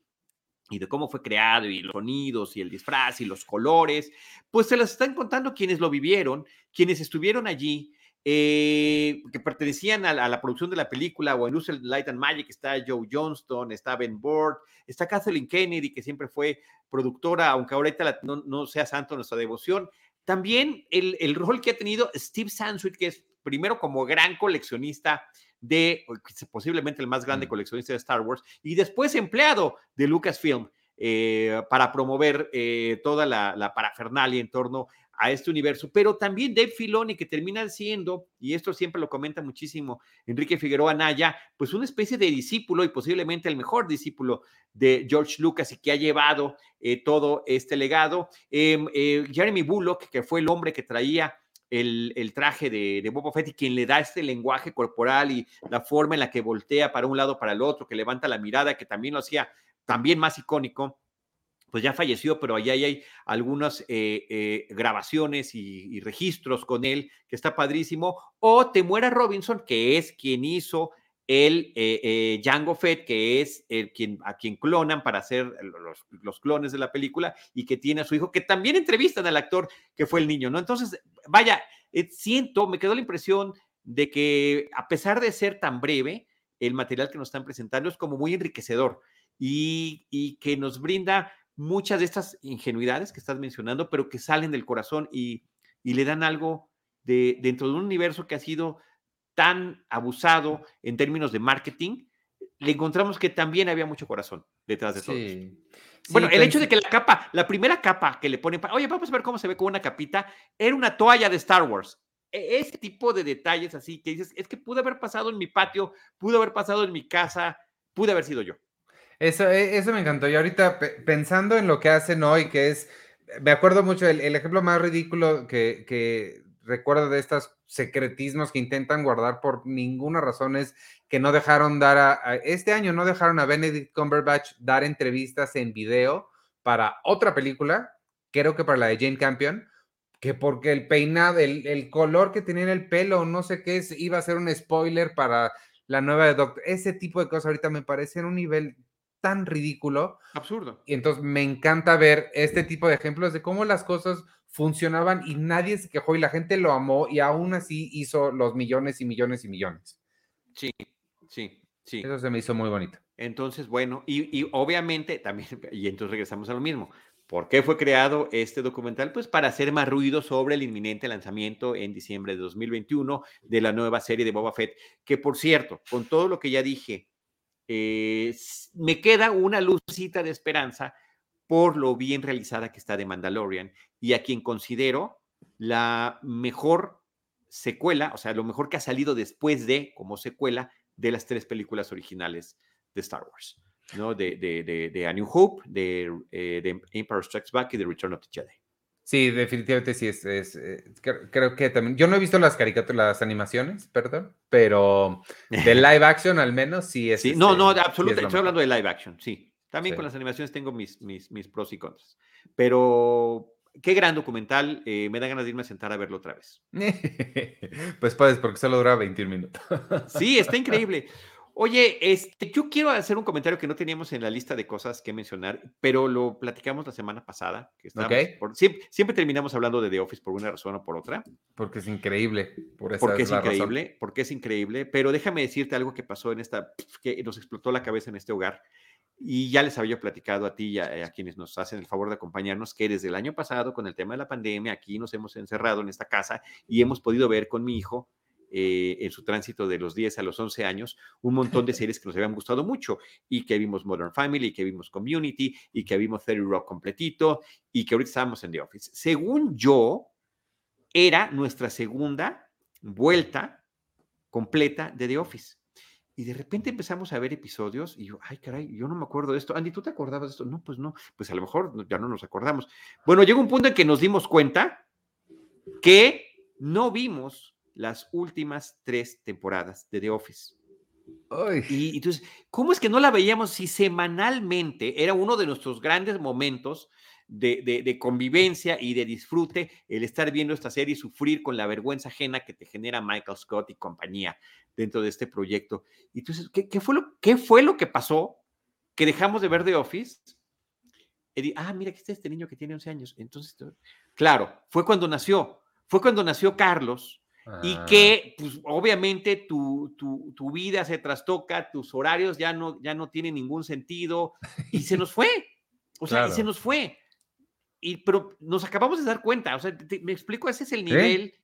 y de cómo fue creado y los sonidos y el disfraz y los colores, pues se las están contando quienes lo vivieron, quienes estuvieron allí, eh, que pertenecían a la, producción de la película o en Use Light and Magic, está Joe Johnston, está Ben Bord, está Kathleen Kennedy, que siempre fue productora, aunque ahorita no, no sea santo nuestra devoción, también el, rol que ha tenido Steve Sansweet, que es primero como gran coleccionista de, posiblemente el más grande mm. coleccionista de Star Wars, y después empleado de Lucasfilm eh, para promover eh, toda la, la, parafernalia en torno a este universo, pero también Dave Filoni, que termina siendo, y esto siempre lo comenta muchísimo Enrique Figueroa Naya, pues una especie de discípulo y posiblemente el mejor discípulo de George Lucas y que ha llevado eh, todo este legado. Em, Jeremy Bullock, que fue el hombre que traía el, traje de, de, Boba Fett y quien le da este lenguaje corporal y la forma en la que voltea para un lado, para el otro, que levanta la mirada, que también lo hacía también más icónico pues ya falleció, pero allá hay algunas eh, eh, grabaciones y, registros con él, que está padrísimo. O Temuera Robinson, que es quien hizo el eh, Django Fett, que es el quien, a quien clonan para hacer los, los, clones de la película y que tiene a su hijo, que también entrevistan al actor que fue el niño, ¿no? Entonces, vaya, siento, me quedó la impresión de que a pesar de ser tan breve, el material que nos están presentando es como muy enriquecedor y, y que nos brinda muchas de estas ingenuidades que estás mencionando, pero que salen del corazón y, le dan algo de, dentro de un universo que ha sido tan abusado en términos de marketing, le encontramos que también había mucho corazón detrás de todo. bueno, el hecho de que la capa, la primera capa que le ponen, oye, vamos a ver cómo se ve con una capita, era una toalla de Star Wars. E, ese tipo de detalles así que dices, es que pudo haber pasado en mi patio, pudo haber pasado en mi casa, pude haber sido yo. Eso, e, eso me encantó. Y ahorita pensando en lo que hacen hoy, que es, me acuerdo mucho, el, ejemplo más ridículo que, que, recuerdo de estos secretismos que intentan guardar por ninguna razón es que no dejaron dar a, este año no dejaron a Benedict Cumberbatch dar entrevistas en video para otra película, creo que para la de Jane Campion, que porque el peinado, el, el color que tenía en el pelo, no sé qué es, iba a ser un spoiler para la nueva de Doctor. Ese tipo de cosas ahorita me parecen un nivel tan ridículo. Absurdo. Y entonces me encanta ver este tipo de ejemplos de cómo las cosas funcionaban y nadie se quejó y la gente lo amó y aún así hizo los millones y millones y millones. Sí, sí, sí. Eso se me hizo muy bonito. Entonces, bueno, y, obviamente también, y entonces regresamos a lo mismo. ¿Por qué fue creado este documental? Pues para hacer más ruido sobre el inminente lanzamiento en diciembre de 2021 de la nueva serie de Boba Fett, que por cierto, con todo lo que ya dije eh, me queda una lucita de esperanza por lo bien realizada que está de Mandalorian y a quien considero la mejor secuela, o sea, lo mejor que ha salido después de, como secuela, de las tres películas originales de Star Wars, ¿no? De, de, de, A New Hope, de, eh, de Empire Strikes Back y de Return of the Jedi. Sí, definitivamente sí es, eh, creo, que también. Yo no he visto las caricaturas, las animaciones, perdón, pero de live action al menos sí es. Sí, no, no, este, absolutamente. estoy hablando de live action, sí. También con las animaciones tengo mis, mis, mis, pros y contras. Pero qué gran documental. Eh, me da ganas de irme a sentar a verlo otra vez. pues puedes, porque solo dura 21 minutos. sí, está increíble. Oye, este, yo quiero hacer un comentario que no teníamos en la lista de cosas que mencionar, pero lo platicamos la semana pasada. Que siempre, terminamos hablando de The Office por una razón o por otra. Porque es increíble. Por porque es, increíble, porque es increíble. Pero déjame decirte algo que pasó en esta, que nos explotó la cabeza en este hogar. Y ya les había platicado a ti y a, a, quienes nos hacen el favor de acompañarnos que desde el año pasado, con el tema de la pandemia, aquí nos hemos encerrado en esta casa y hemos podido ver con mi hijo eh, en su tránsito de los 10 a los 11 años, un montón de series que nos habían gustado mucho y que vimos Modern Family, que vimos Community y que vimos 30 Rock completito y que ahorita estábamos en The Office. Según yo, era nuestra segunda vuelta completa de The Office. Y de repente empezamos a ver episodios y yo, ay, caray, yo no me acuerdo de esto. Andy, ¿tú te acordabas de esto? No, pues no, pues a lo mejor ya no nos acordamos. Bueno, llegó un punto en que nos dimos cuenta que no vimos las últimas tres temporadas de The Office. Y entonces, ¿cómo es que no la veíamos si semanalmente era uno de nuestros grandes momentos de, convivencia y de disfrute el estar viendo esta serie y sufrir con la vergüenza ajena que te genera Michael Scott y compañía dentro de este proyecto? Y entonces, ¿qué, fue, lo, qué fue lo que pasó que dejamos de ver The Office? Y, ah, mira, que está este niño que tiene 11 años. Entonces, claro, fue cuando nació, fue cuando nació Carlos y ah. que, pues, obviamente tu, tu, vida se trastoca, tus horarios ya no, ya no tienen ningún sentido y se nos fue. O sea, y se nos fue. Y, pero nos acabamos de dar cuenta, o sea, me explico, ese es el nivel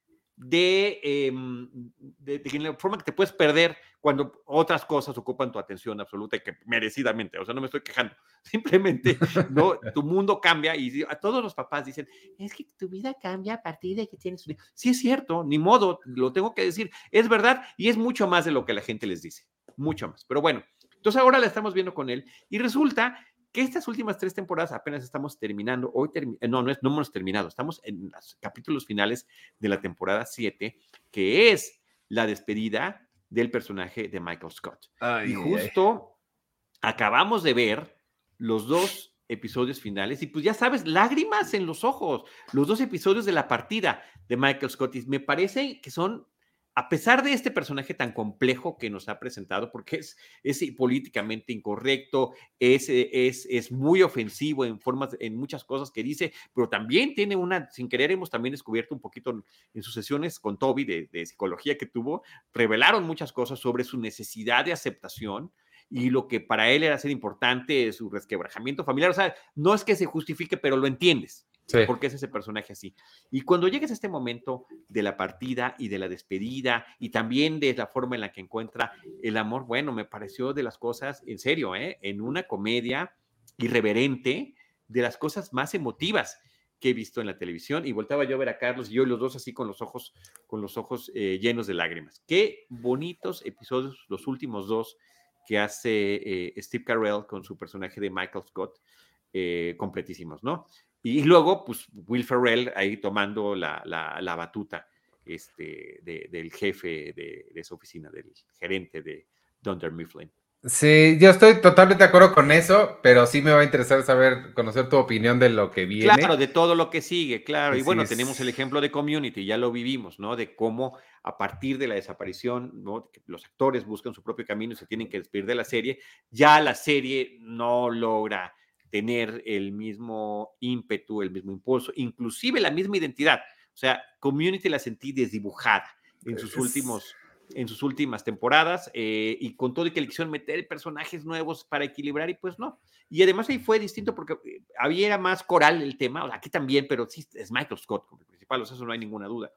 Em, de, de, la forma que te puedes perder cuando otras cosas ocupan tu atención absoluta y que merecidamente, o sea, no me estoy quejando, simplemente no, tu mundo cambia y a todos los papás dicen, es que tu vida cambia a partir de que tienes un... Sí es cierto, ni modo, lo tengo que decir, es verdad y es mucho más de lo que la gente les dice, mucho más, pero bueno, entonces ahora la estamos viendo con él y resulta que estas últimas tres temporadas apenas estamos terminando. Hoy eh, no, no, es, no hemos terminado, estamos en los capítulos finales de la temporada 7, que es la despedida del personaje de Michael Scott. y justo acabamos de ver los dos episodios finales y pues ya sabes, lágrimas en los ojos, los dos episodios de la partida de Michael Scott. Y me parece que son a pesar de este personaje tan complejo que nos ha presentado, porque es, es políticamente incorrecto, es, eh, es, es, muy ofensivo en, formas, en muchas cosas que dice, pero también tiene una, sin querer hemos también descubierto un poquito en sus sesiones con Toby de, de psicología que tuvo, revelaron muchas cosas sobre su necesidad de aceptación, y lo que para él era ser importante, su resquebrajamiento familiar. O sea, no es que se justifique, pero lo entiendes. Porque es ese personaje así. Y cuando llegues a este momento de la partida y de la despedida y también de la forma en la que encuentra el amor, bueno, me pareció de las cosas, en serio, ¿eh? en una comedia irreverente, de las cosas más emotivas que he visto en la televisión. Y voltaba yo a ver a Carlos y yo los dos así con los ojos, con los ojos eh, llenos de lágrimas. Qué bonitos episodios, los últimos dos que hace eh, Steve Carell con su personaje de Michael Scott, completísimos, ¿no? Y luego, pues, Will Ferrell ahí tomando la, la, batuta este, del jefe de, esa oficina, del gerente de Dunder Mifflin. Sí, yo estoy totalmente de acuerdo con eso, pero sí me va a interesar saber, conocer tu opinión de lo que viene. Claro, de todo lo que sigue, claro. y bueno, tenemos el ejemplo de Community, ya lo vivimos, ¿no? De cómo a partir de la desaparición, ¿no? los actores buscan su propio camino y se tienen que despedir de la serie, ya la serie no logra tener el mismo ímpetu, el mismo impulso, inclusive la misma identidad. O sea, Community la sentí desdibujada en sus últimos en sus últimas temporadas eh, y con todo y que le quisieron meter personajes nuevos para equilibrar y pues no. Y además ahí fue distinto porque eh, había más coral el tema, aquí también, pero sí es Michael Scott como el principal, o sea, eso no hay ninguna duda.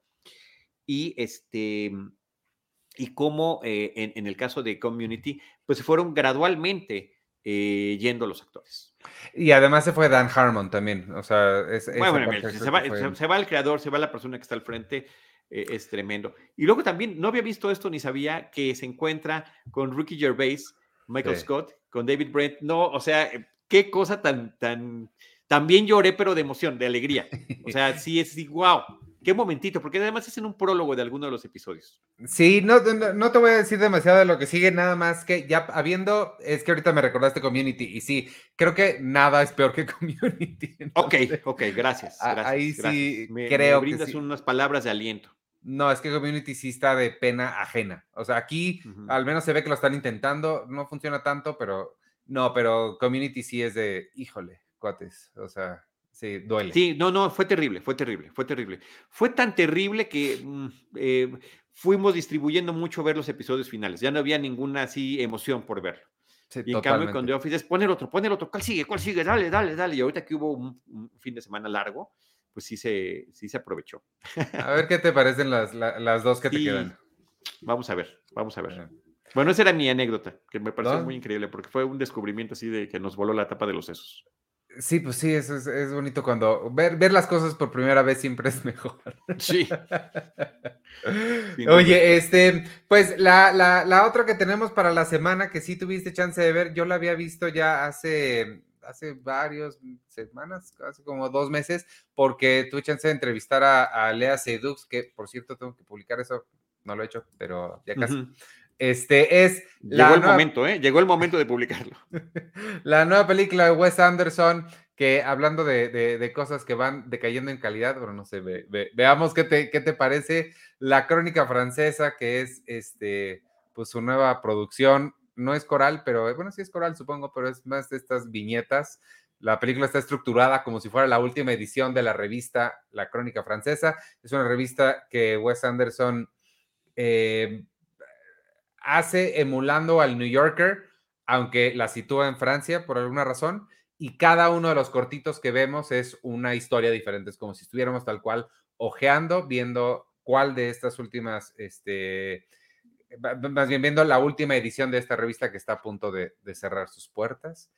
Y este y como eh, en, en, el caso de Community, pues se fueron gradualmente eh, yendo los actores. Y además se fue Dan Harmon también. O sea, es, se, va, el creador, se va la persona que está al frente. Eh, es tremendo. Y luego también, no había visto esto ni sabía que se encuentra con Ricky Gervais, Michael Scott, con David Brent. No, o sea, qué cosa tan, tan, También lloré, pero de emoción, de alegría. O sea, sí es wow. Qué momentito, porque además es en un prólogo de alguno de los episodios. Sí, no, no, te voy a decir demasiado de lo que sigue, nada más que ya habiendo, es que ahorita me recordaste Community y sí, creo que nada es peor que Community. ok, ok, gracias. ahí sí me, creo me brindas unas palabras de aliento. No, es que Community sí está de pena ajena. O sea, aquí al menos se ve que lo están intentando, no funciona tanto, pero no, pero Community sí es de, híjole, cuates, o sea, Sí, duele. Sí, no, no, fue terrible, fue terrible, fue terrible. Fue tan terrible que mm, eh, fuimos distribuyendo mucho ver los episodios finales. Ya no había ninguna así emoción por verlo. y en cambio con The Office es pon el otro, pon el otro, ¿cuál sigue? ¿Cuál sigue? Dale, dale, dale. Y ahorita que hubo un, fin de semana largo, pues sí se, sí se aprovechó. A ver qué te parecen las, las, dos que te quedan. Vamos a ver, vamos a ver. Bueno, esa era mi anécdota, que me pareció muy increíble, porque fue un descubrimiento así de que nos voló la tapa de los sesos. Sí, pues sí, es, es, bonito cuando ver, ver las cosas por primera vez siempre es mejor. Sí. Oye, este, pues la, la, la, otra que tenemos para la semana que sí tuviste chance de ver, yo la había visto ya hace, hace varias semanas, hace como dos meses, porque tuve chance de entrevistar a, Lea Sedux, que por cierto tengo que publicar eso, no lo he hecho, pero ya casi. Este es. Llegó el momento, ¿eh? Llegó el momento de publicarlo. la nueva película de Wes Anderson, que hablando de, cosas que van decayendo en calidad, bueno, no sé, veamos qué te, qué te parece. La crónica francesa, que es este, pues su nueva producción, no es coral, pero bueno, sí es coral, supongo, pero es más de estas viñetas. La película está estructurada como si fuera la última edición de la revista La Crónica Francesa. Es una revista que Wes Anderson eh, hace emulando al New Yorker, aunque la sitúa en Francia por alguna razón, y cada uno de los cortitos que vemos es una historia diferente, es como si estuviéramos tal cual ojeando, viendo cuál de estas últimas, este, más bien viendo la última edición de esta revista que está a punto de, cerrar sus puertas.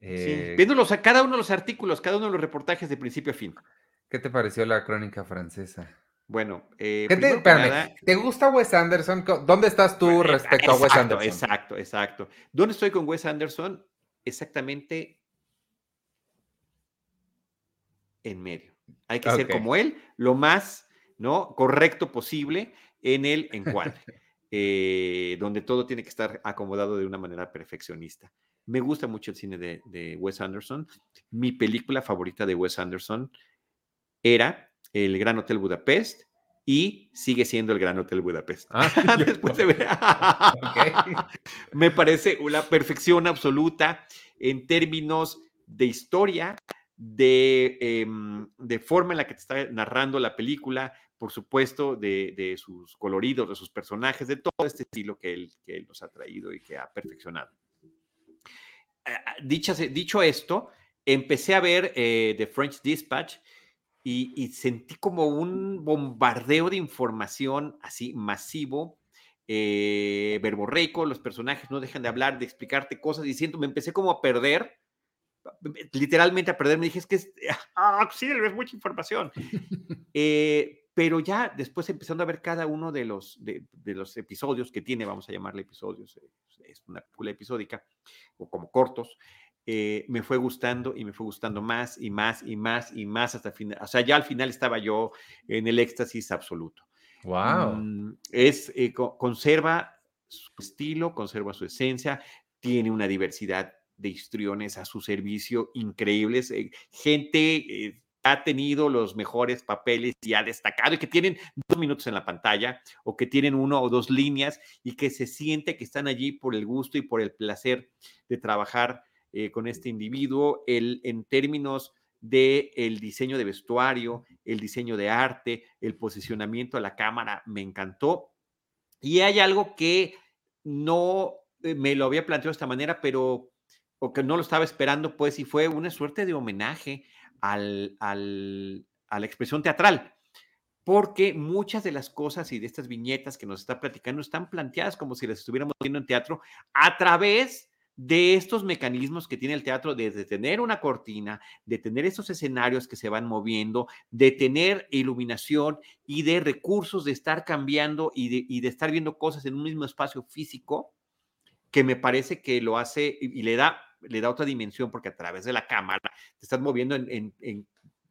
Eh, viéndolos a cada uno de los artículos, cada uno de los reportajes de principio a fin. ¿Qué te pareció la crónica francesa? Bueno, eh, te, gusta Wes Anderson? ¿Dónde estás tú respecto a Wes Anderson? Exacto, exacto. ¿Dónde estoy con Wes Anderson? Exactamente en medio. Hay que ser como él, lo más ¿no? correcto posible en el encuadre, eh, donde todo tiene que estar acomodado de una manera perfeccionista. Me gusta mucho el cine de, de Wes Anderson. Mi película favorita de Wes Anderson era el Gran Hotel Budapest y sigue siendo el Gran Hotel Budapest. Ah, Después de ver. Me parece una perfección absoluta en términos de historia, de, em, de, forma en la que te está narrando la película, por supuesto, de, sus coloridos, de sus personajes, de todo este estilo que él, que él nos ha traído y que ha perfeccionado. dicho esto, empecé a ver eh, The French Dispatch y, sentí como un bombardeo de información así masivo, eh, verborreico, los personajes no dejan de hablar, de explicarte cosas, y siento, me empecé como a perder, literalmente a perder, me dije, es que es, ah, sí, es mucha información. Eh, pero ya después empezando a ver cada uno de los, de, de, los episodios que tiene, vamos a llamarle episodios, eh, es una película episódica, o como cortos, eh, me fue gustando y me fue gustando más y más y más y más hasta el final. O sea, ya al final estaba yo en el éxtasis absoluto. Wow. Mm, es, eh, conserva su estilo, conserva su esencia, tiene una diversidad de histriones a su servicio increíbles. Eh, gente ha tenido los mejores papeles y ha destacado y que tienen dos minutos en la pantalla o que tienen uno o dos líneas y que se siente que están allí por el gusto y por el placer de trabajar eh, con este individuo, el, en términos del el diseño de vestuario, el diseño de arte, el posicionamiento de la cámara, me encantó. Y hay algo que no eh, me lo había planteado de esta manera, pero o que no lo estaba esperando, pues, y fue una suerte de homenaje al, al, a la expresión teatral porque muchas de las cosas y de estas viñetas que nos está platicando están planteadas como si las estuviéramos viendo en teatro a través de estos mecanismos que tiene el teatro, de, tener una cortina, de tener estos escenarios que se van moviendo, de tener iluminación y de recursos de estar cambiando y de, estar viendo cosas en un mismo espacio físico, que me parece que lo hace y, le da le da otra dimensión porque a través de la cámara te estás moviendo en, en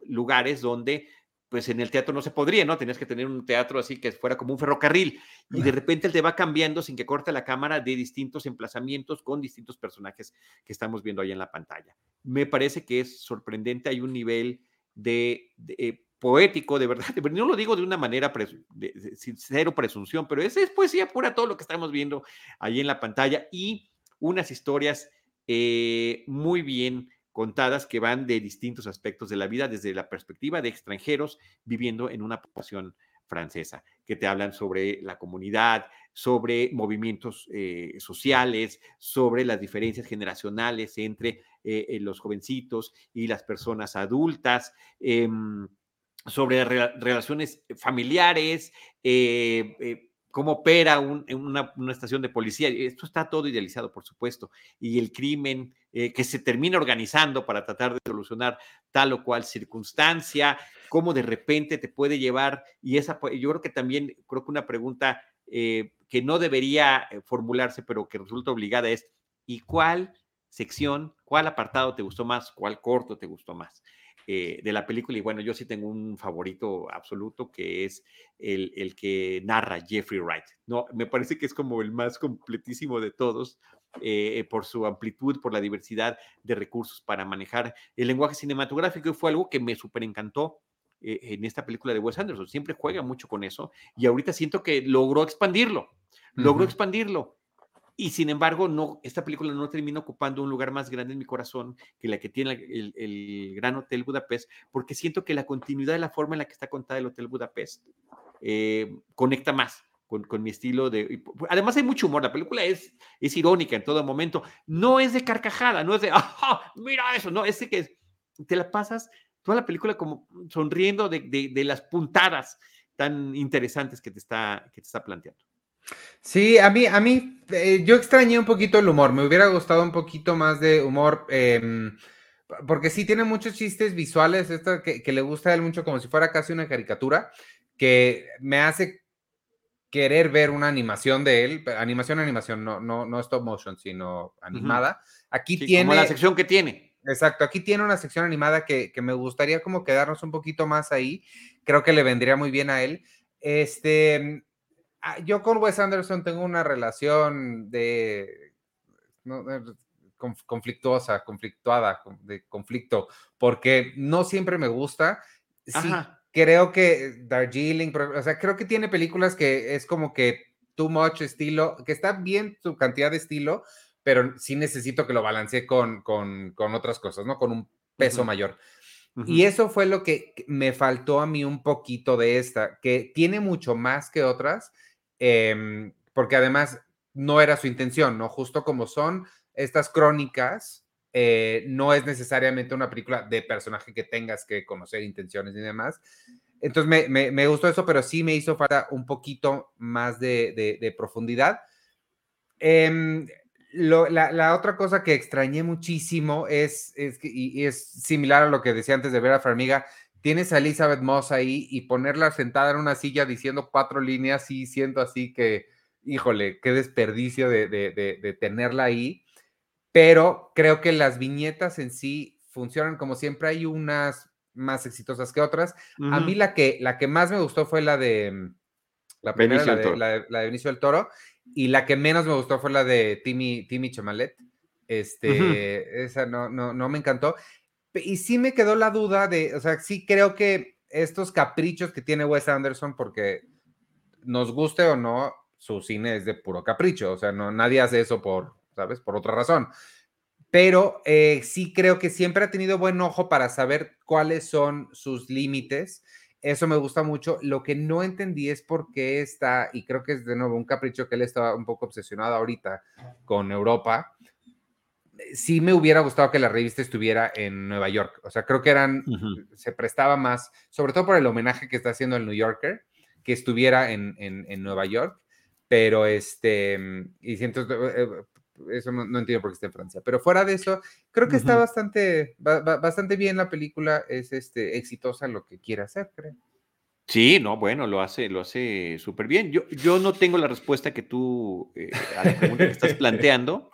lugares donde pues en el teatro no se podría, ¿no? Tenías que tener un teatro así que fuera como un ferrocarril y de repente él te va cambiando sin que corte la cámara de distintos emplazamientos con distintos personajes que estamos viendo ahí en la pantalla. Me parece que es sorprendente, hay un nivel de, eh, poético, de verdad, no lo digo de una manera de, cero presunción, pero es, es poesía pura todo lo que estamos viendo ahí en la pantalla y unas historias eh, muy bien contadas que van de distintos aspectos de la vida desde la perspectiva de extranjeros viviendo en una población francesa, que te hablan sobre la comunidad, sobre movimientos eh, sociales, sobre las diferencias generacionales entre eh, eh, los jovencitos y las personas adultas, em, sobre relaciones familiares, cómo opera una, estación de policía. Esto está todo idealizado, por supuesto. Y el crimen eh, que se termina organizando para tratar de solucionar tal o cual circunstancia, cómo de repente te puede llevar. Y esa, yo creo que también, creo que una pregunta eh, que no debería eh, formularse, pero que resulta obligada es, ¿y cuál sección, cuál apartado te gustó más, cuál corto te gustó más? Eh, de la película. Y bueno, yo sí tengo un favorito absoluto que es el, el, que narra Jeffrey Wright. No, me parece que es como el más completísimo de todos. Eh, por su amplitud, por la diversidad de recursos para manejar el lenguaje cinematográfico y fue algo que me súper encantó eh, en esta película de Wes Anderson. Siempre juega mucho con eso y ahorita siento que logró expandirlo, logró expandirlo. Y sin embargo, no, esta película no termina ocupando un lugar más grande en mi corazón que la que tiene el, Gran Hotel Budapest, porque siento que la continuidad de la forma en la que está contada el Hotel Budapest eh, conecta más con, mi estilo de... Además hay mucho humor, la película es, es irónica en todo momento, no es de carcajada, no es de, ¡ah, mira eso! No, es de que te la pasas toda la película como sonriendo de, de las puntadas tan interesantes que te está, que te está planteando. Sí, a mí, a mí, eh, yo extrañé un poquito el humor. Me hubiera gustado un poquito más de humor, em, porque sí tiene muchos chistes visuales, esto que, le gusta a él mucho, como si fuera casi una caricatura, que me hace querer ver una animación de él, animación, animación, no, no, no stop motion, sino animada. Aquí tiene. Como la sección que tiene. Exacto, aquí tiene una sección animada que, que me gustaría como quedarnos un poquito más ahí. Creo que le vendría muy bien a él. Este, yo con Wes Anderson tengo una relación de, conflictuosa, conflictuada, de conflicto, porque no siempre me gusta. Sí, creo que Darjeeling, o sea, creo que tiene películas que es como que too much estilo, que está bien su cantidad de estilo, pero sí necesito que lo balancee con, con, con otras cosas, ¿no? Con un peso mayor. Y eso fue lo que me faltó a mí un poquito de esta, que tiene mucho más que otras, Em, porque además no era su intención, ¿no? Justo como son estas crónicas, eh, no es necesariamente una película de personaje que tengas que conocer intenciones y demás. Entonces me, gustó eso, pero sí me hizo falta un poquito más de, profundidad. Em, la, otra cosa que extrañé muchísimo es, es y, es similar a lo que decía antes de ver a Farmiga, tienes a Elizabeth Moss ahí y ponerla sentada en una silla diciendo cuatro líneas y siento así que, híjole, qué desperdicio de, tenerla ahí. Pero creo que las viñetas en sí funcionan como siempre. Hay unas más exitosas que otras. A mí la que, la que más me gustó fue la de mm, la primera, la de, la, de, Benicio del Toro, y la que menos me gustó fue la de Timmy, Timmy Chamalet. Este, esa no, no, no me encantó. Y sí me quedó la duda de, o sea, sí creo que estos caprichos que tiene Wes Anderson, porque nos guste o no, su cine es de puro capricho, o sea, no, nadie hace eso por, ¿sabes? Por otra razón. Pero eh, sí creo que siempre ha tenido buen ojo para saber cuáles son sus límites. Eso me gusta mucho. Lo que no entendí es por qué está, y creo que es de nuevo un capricho que él estaba un poco obsesionado ahorita con Europa, sí me hubiera gustado que la revista estuviera en Nueva York. O sea, creo que eran, se prestaba más, sobre todo por el homenaje que está haciendo el New Yorker, que estuviera en, en, Nueva York. Pero este, y siento, eh, eh, eso no, entiendo por qué está en Francia. Pero fuera de eso, creo que está bastante, bastante bien la película. Es este, exitosa lo que quiere hacer, creo. Sí, no, bueno, lo hace, lo hace súper bien. Yo, yo no tengo la respuesta que tú eh, a la pregunta que estás planteando.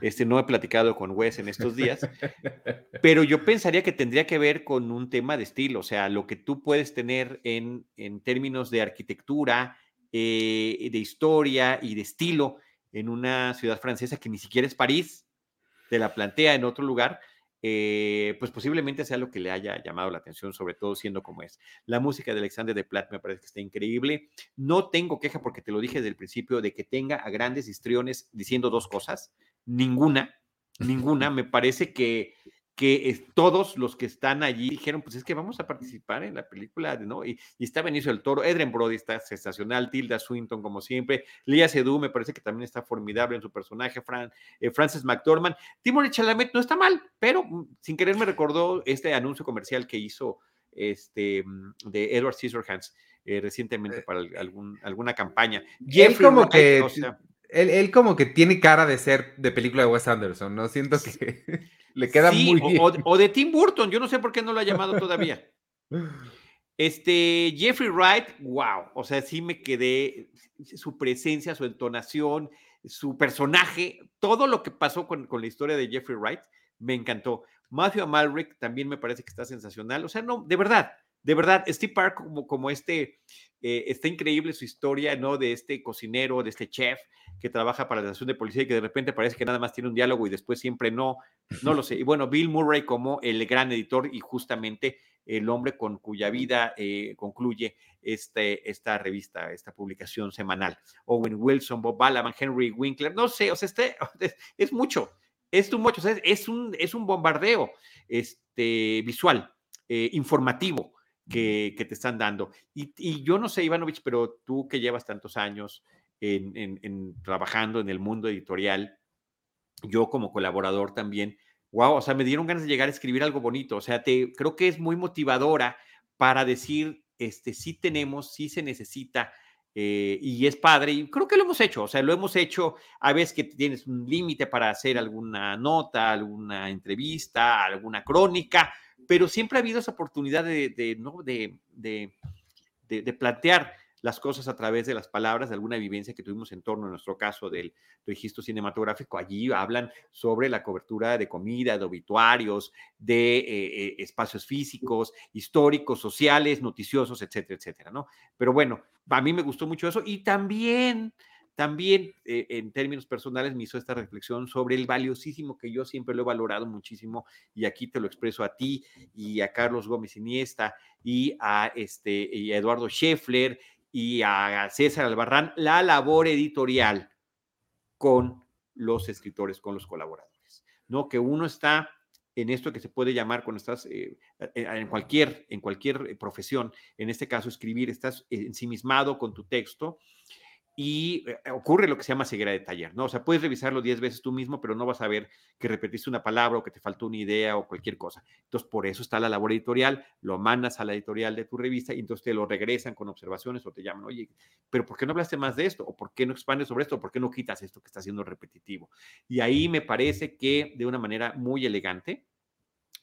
Este, no he platicado con Wes en estos días, pero yo pensaría que tendría que ver con un tema de estilo, o sea, lo que tú puedes tener en, en términos de arquitectura, eh, de historia y de estilo en una ciudad francesa que ni siquiera es París, te la plantea en otro lugar, eh, pues posiblemente sea lo que le haya llamado la atención, sobre todo siendo como es. La música de Alexander de Plat me parece que está increíble. No tengo queja porque te lo dije desde el principio de que tenga a grandes histriones diciendo dos cosas. Ninguna, ninguna. Me parece que que todos los que están allí dijeron, pues es que vamos a participar en la película, ¿no? Y, está Benicio del Toro, Edren Brody está sensacional, Tilda Swinton como siempre, Lía Seydoux me parece que también está formidable en su personaje, Fran, eh, Frances McDormand, Timothy Chalamet no está mal, pero mm, sin querer me recordó este anuncio comercial que hizo este, mm, de Edward Scissorhands eh, recientemente eh, para algún, alguna campaña. Jeffrey como que... él, como que tiene cara de ser de película de Wes Anderson, ¿no? Siento que... Le queda muy bien. O, de Tim Burton, yo no sé por qué no lo ha llamado todavía. Este, Jeffrey Wright, wow, o sea, sí me quedé, su presencia, su entonación, su personaje, todo lo que pasó con, con la historia de Jeffrey Wright, me encantó. Matthew Amalric también me parece que está sensacional, o sea, no, de verdad, de verdad, Steve Park como, este, eh, está increíble su historia, ¿no? De este cocinero, de este chef que trabaja para la estación de policía y que de repente parece que nada más tiene un diálogo y después siempre no, no lo sé. Y bueno, Bill Murray como el gran editor y justamente el hombre con cuya vida eh, concluye este, esta revista, esta publicación semanal. Owen Wilson, Bob Balaban, Henry Winkler, no sé, o sea, este, es, mucho, es mucho, es, un, es un bombardeo este, visual, eh, informativo que, te están dando. Y, yo no sé, Ivanovich, pero tú que llevas tantos años en, trabajando en el mundo editorial, yo como colaborador también, wow, o sea, me dieron ganas de llegar a escribir algo bonito. O sea, te, creo que es muy motivadora para decir, este, sí tenemos, sí se necesita. Eh, y es padre, y creo que lo hemos hecho, o sea, lo hemos hecho a veces que tienes un límite para hacer alguna nota, alguna entrevista, alguna crónica, pero siempre ha habido esa oportunidad de, ¿no? de, de, plantear las cosas a través de las palabras, de alguna vivencia que tuvimos en torno, en nuestro caso, del registro cinematográfico. Allí hablan sobre la cobertura de comida, de obituarios, de eh, eh, espacios físicos, históricos, sociales, noticiosos, etcétera, etcétera, ¿no? Pero bueno, a mí me gustó mucho eso y también también, eh, en términos personales, me hizo esta reflexión sobre el valiosísimo que yo siempre lo he valorado muchísimo, y aquí te lo expreso a ti y a Carlos Gómez Iniesta y a, este, y a Eduardo Scheffler y a César Albarrán, la labor editorial con los escritores, con los colaboradores, ¿no? Que uno está en esto que se puede llamar cuando estás eh, en cualquier, en cualquier profesión, en este caso escribir, estás ensimismado con tu texto y eh, ocurre lo que se llama ceguera de taller, ¿no? O sea, puedes revisarlo 10 veces tú mismo, pero no vas a ver que repetiste una palabra o que te faltó una idea o cualquier cosa. Entonces, por eso está la labor editorial, lo mandas a la editorial de tu revista y entonces te lo regresan con observaciones o te llaman, oye, pero ¿por qué no hablaste más de esto? ¿O por qué no expandes sobre esto? ¿O por qué no quitas esto que está siendo repetitivo? Y ahí me parece que de una manera muy elegante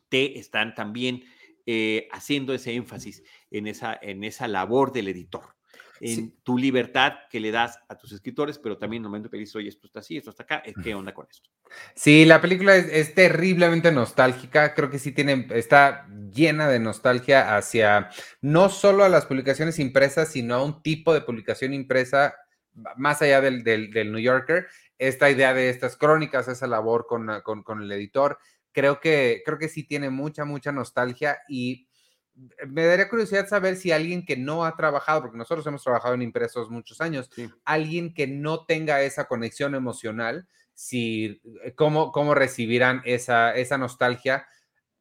te están también eh, haciendo ese énfasis en esa, en esa labor del editor en tu libertad que le das a tus escritores, pero también en el momento que dices, oye, esto está así, esto está acá, eh, ¿qué onda con esto? Sí, la película es, terriblemente nostálgica, creo que sí tiene, está llena de nostalgia hacia no solo a las publicaciones impresas, sino a un tipo de publicación impresa más allá del, del, New Yorker, esta idea de estas crónicas, esa labor con, con, con el editor, creo que, creo que sí tiene mucha, mucha nostalgia y me daría curiosidad saber si alguien que no ha trabajado, porque nosotros hemos trabajado en impresos muchos años, alguien que no tenga esa conexión emocional, si, eh, cómo, cómo recibirán esa, esa nostalgia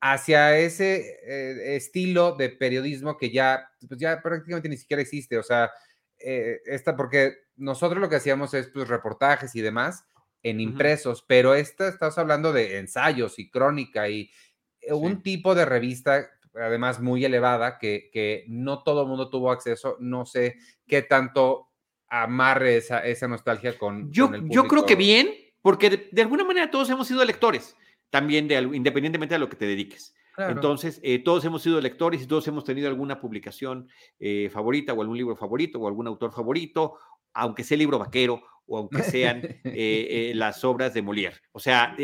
hacia ese eh, estilo de periodismo que ya, pues ya prácticamente ni siquiera existe. O sea, eh, esta, porque nosotros lo que hacíamos es pues, reportajes y demás en impresos, pero esta estás hablando de ensayos y crónica y un tipo de revista además muy elevada, que, que no todo el mundo tuvo acceso. No sé qué tanto amarre esa, esa nostalgia con, yo, el Yo creo que bien, porque de, alguna manera todos hemos sido lectores, también de, independientemente de lo que te dediques. Entonces, eh, todos hemos sido lectores y todos hemos tenido alguna publicación eh, favorita o algún libro favorito o algún autor favorito, aunque sea libro vaquero o aunque sean eh, las obras de Molière. O sea,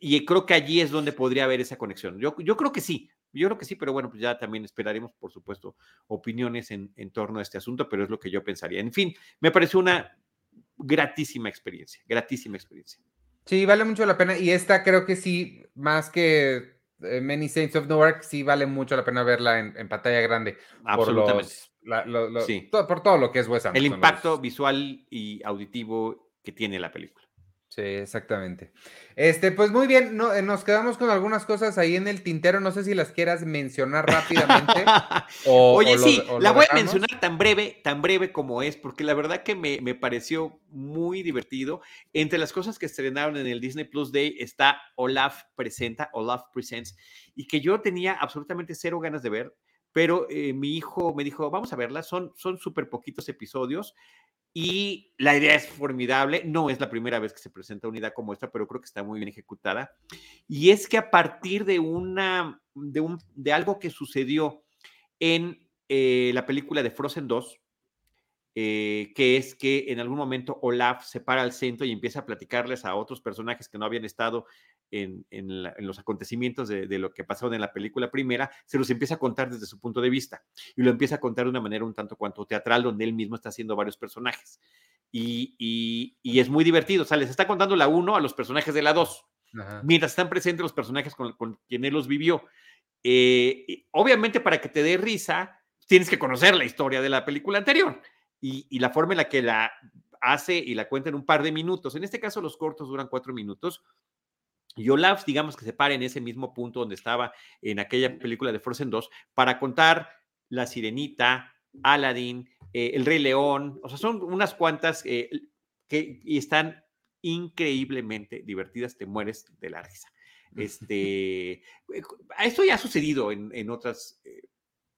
y creo que allí es donde podría haber esa conexión. Yo, yo creo que sí, yo creo que sí, pero bueno, pues ya también esperaremos, por supuesto, opiniones en, en torno a este asunto, pero es lo que yo pensaría. En fin, me pareció una gratísima experiencia, gratísima experiencia. Sí, vale mucho la pena. Y esta creo que sí, más que eh, Many Saints of Newark, sí vale mucho la pena verla en, pantalla grande. Absolutamente. Por, por todo lo que es Wes El impacto visual y auditivo que tiene la película. Sí, exactamente. Este, pues muy bien, no, eh, nos quedamos con algunas cosas ahí en el tintero. No sé si las quieras mencionar rápidamente. Oye, sí, la voy a mencionar tan breve, tan breve como es, porque la verdad que me, me, pareció muy divertido. Entre las cosas que estrenaron en el Disney Plus Day está Olaf Presenta, Olaf Presents, y que yo tenía absolutamente cero ganas de ver, pero eh, mi hijo me dijo, vamos a verla, son súper poquitos episodios. Y la idea es formidable. No es la primera vez que se presenta una idea como esta, pero creo que está muy bien ejecutada. Y es que a partir de una, de, algo que sucedió en eh, la película de Frozen 2, eh, que es que en algún momento Olaf se para al centro y empieza a platicarles a otros personajes que no habían estado en, los acontecimientos de, lo que pasaron en la película primera, se los empieza a contar desde su punto de vista y lo empieza a contar de una manera un tanto cuanto teatral, donde él mismo está haciendo varios personajes. Y, es muy divertido, o sea, les está contando la uno a los personajes de la dos, mientras están presentes los personajes con, con quien él los vivió. Eh, obviamente para que te dé risa, tienes que conocer la historia de la película anterior y, y, la forma en la que la hace y la cuenta en un par de minutos. En este caso, los cortos duran cuatro minutos. Y Olaf, digamos que se para en ese mismo punto donde estaba en aquella película de Frozen 2 para contar La Sirenita, Aladdin, eh, El Rey León, o sea, son unas cuantas eh, que y están increíblemente divertidas, te mueres de la risa. Este, eh, esto ya ha sucedido en, en otras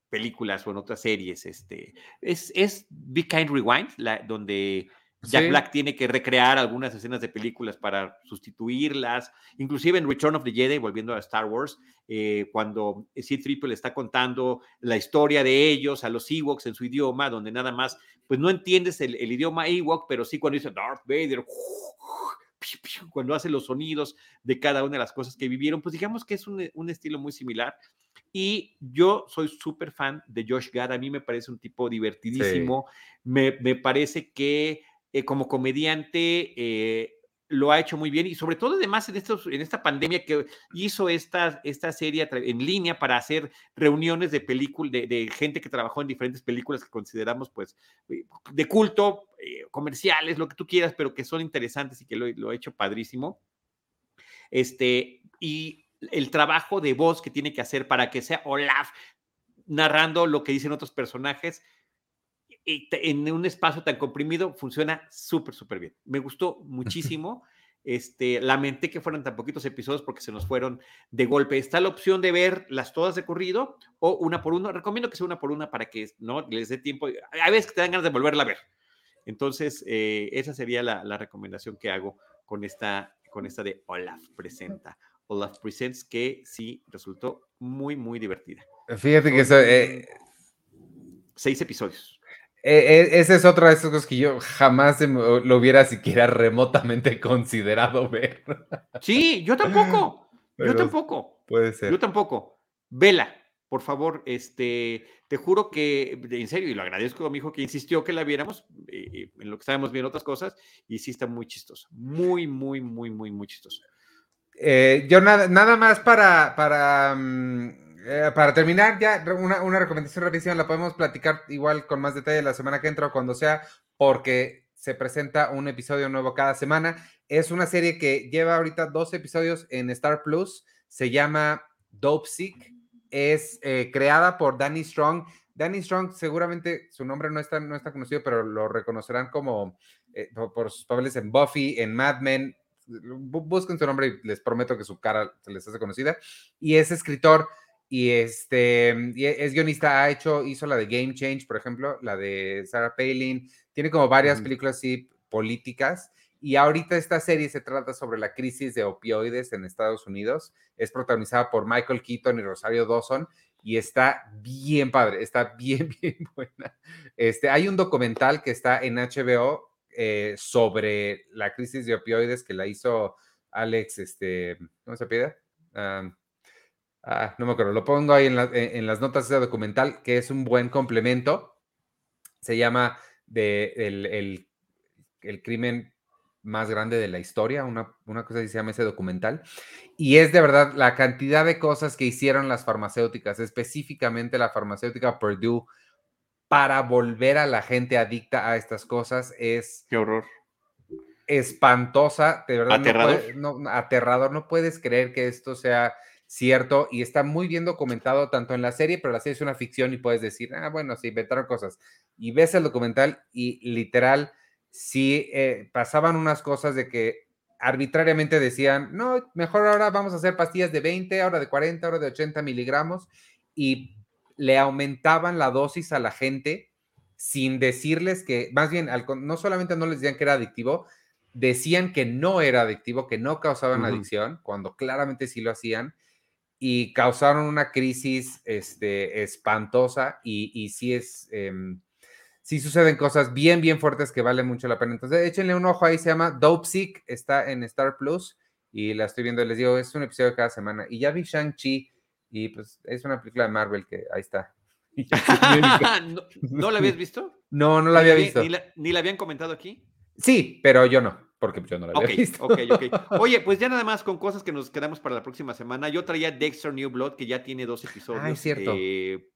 películas o en otras series. Este, es, es Big Kind Rewind, la, donde Jack Black tiene que recrear algunas escenas de películas para sustituirlas, inclusive en Return of the Jedi, volviendo a Star Wars, eh, cuando C. Triple está contando la historia de ellos a los Ewoks en su idioma, donde nada más, pues no entiendes el, idioma Ewok, pero sí cuando dice Darth Vader, cuando hace los sonidos de cada una de las cosas que vivieron, pues digamos que es un, un estilo muy similar. Y yo soy súper fan de Josh Gad, a mí me parece un tipo divertidísimo, me, me parece que eh, como comediante eh, lo ha hecho muy bien y sobre todo además en, estos, en esta pandemia que hizo esta, esta serie en línea para hacer reuniones de películas, de, gente que trabajó en diferentes películas que consideramos pues eh, de culto, comerciales, lo que tú quieras, pero que son interesantes y que lo, lo ha hecho padrísimo. Este, y el trabajo de voz que tiene que hacer para que sea Olaf narrando lo que dicen otros personajes, en un espacio tan comprimido funciona súper, súper bien. Me gustó muchísimo. Este, lamenté que fueran tan poquitos episodios porque se nos fueron de golpe. Está la opción de ver las todas de corrido o una por una. Recomiendo que sea una por una para que no les dé tiempo. Hay veces que te dan ganas de volverla a ver. Entonces, eh, esa sería la, la, recomendación que hago con esta, con esta de Olaf Presenta. Olaf Presents, que sí resultó muy, muy divertida. Fíjate que eso, eh, seis episodios. Eh, eh, esa es otra de esas cosas que yo jamás lo hubiera siquiera remotamente considerado ver. Sí, yo tampoco. yo tampoco. Puede ser. Yo tampoco. Vela, por favor, este, te juro que, en serio, y lo agradezco a mi hijo que insistió que la viéramos, eh, en lo que estábamos viendo otras cosas, y sí está muy chistoso. Muy, muy, muy, muy, muy chistoso. yo nada, nada más para, para mm, eh, para terminar, ya una, recomendación rapidísima, la podemos platicar igual con más detalle la semana que entra o cuando sea, porque se presenta un episodio nuevo cada semana. Es una serie que lleva ahorita dos episodios en Star Plus, se llama Dope Sick, es eh, creada por Danny Strong. Danny Strong, seguramente su nombre no está, no está conocido, pero lo reconocerán como eh, por, sus papeles en Buffy, en Mad Men. Busquen su nombre y les prometo que su cara se les hace conocida. Y es escritor y este es guionista, ha hecho, hizo la de Game Change, por ejemplo, la de Sarah Palin, tiene como varias películas así políticas Y ahorita esta serie se trata sobre la crisis de opioides en Estados Unidos. Es protagonizada por Michael Keaton y Rosario Dawson y está bien padre, está bien, bien buena. Este, hay un documental que está en HBO eh, sobre la crisis de opioides que la hizo Alex, este, ¿cómo se pide? Ah, no me acuerdo, lo pongo ahí en, en, las notas de ese documental, que es un buen complemento. Se llama de el, el, el crimen más grande de la historia, una, una cosa que se llama ese documental. Y es de verdad la cantidad de cosas que hicieron las farmacéuticas, específicamente la farmacéutica Purdue, para volver a la gente adicta a estas cosas es... Qué horror. Espantosa, de verdad. Aterrador. No, no, aterrador, no puedes creer que esto sea cierto y está muy bien documentado tanto en la serie, pero la serie es una ficción y puedes decir, ah, bueno, se inventaron cosas. Y ves el documental y literal sí eh, pasaban unas cosas de que arbitrariamente decían, no, mejor ahora vamos a hacer pastillas de 20, ahora de 40, ahora de 80 miligramos, y le aumentaban la dosis a la gente sin decirles que, más bien, no solamente no les decían que era adictivo, decían que no era adictivo, que no causaban adicción, cuando claramente sí lo hacían, y causaron una crisis este, espantosa, y, y sí es... Em, sí suceden cosas bien, bien fuertes que valen mucho la pena. Entonces, échenle un ojo ahí, se llama Dope Sick, está en Star Plus y la estoy viendo, les digo, es un episodio cada semana. Y ya vi Shang-Chi y pues es una película de Marvel que ahí está. ¿No, la habías visto? No, no la había visto. ¿Ni la, habían comentado aquí? Sí, pero yo no, porque yo no la había visto. Ok, ok. Oye, pues ya nada más con cosas que nos quedamos para la próxima semana. Yo traía Dexter New Blood, que ya tiene dos episodios. Ah, es cierto. Eh,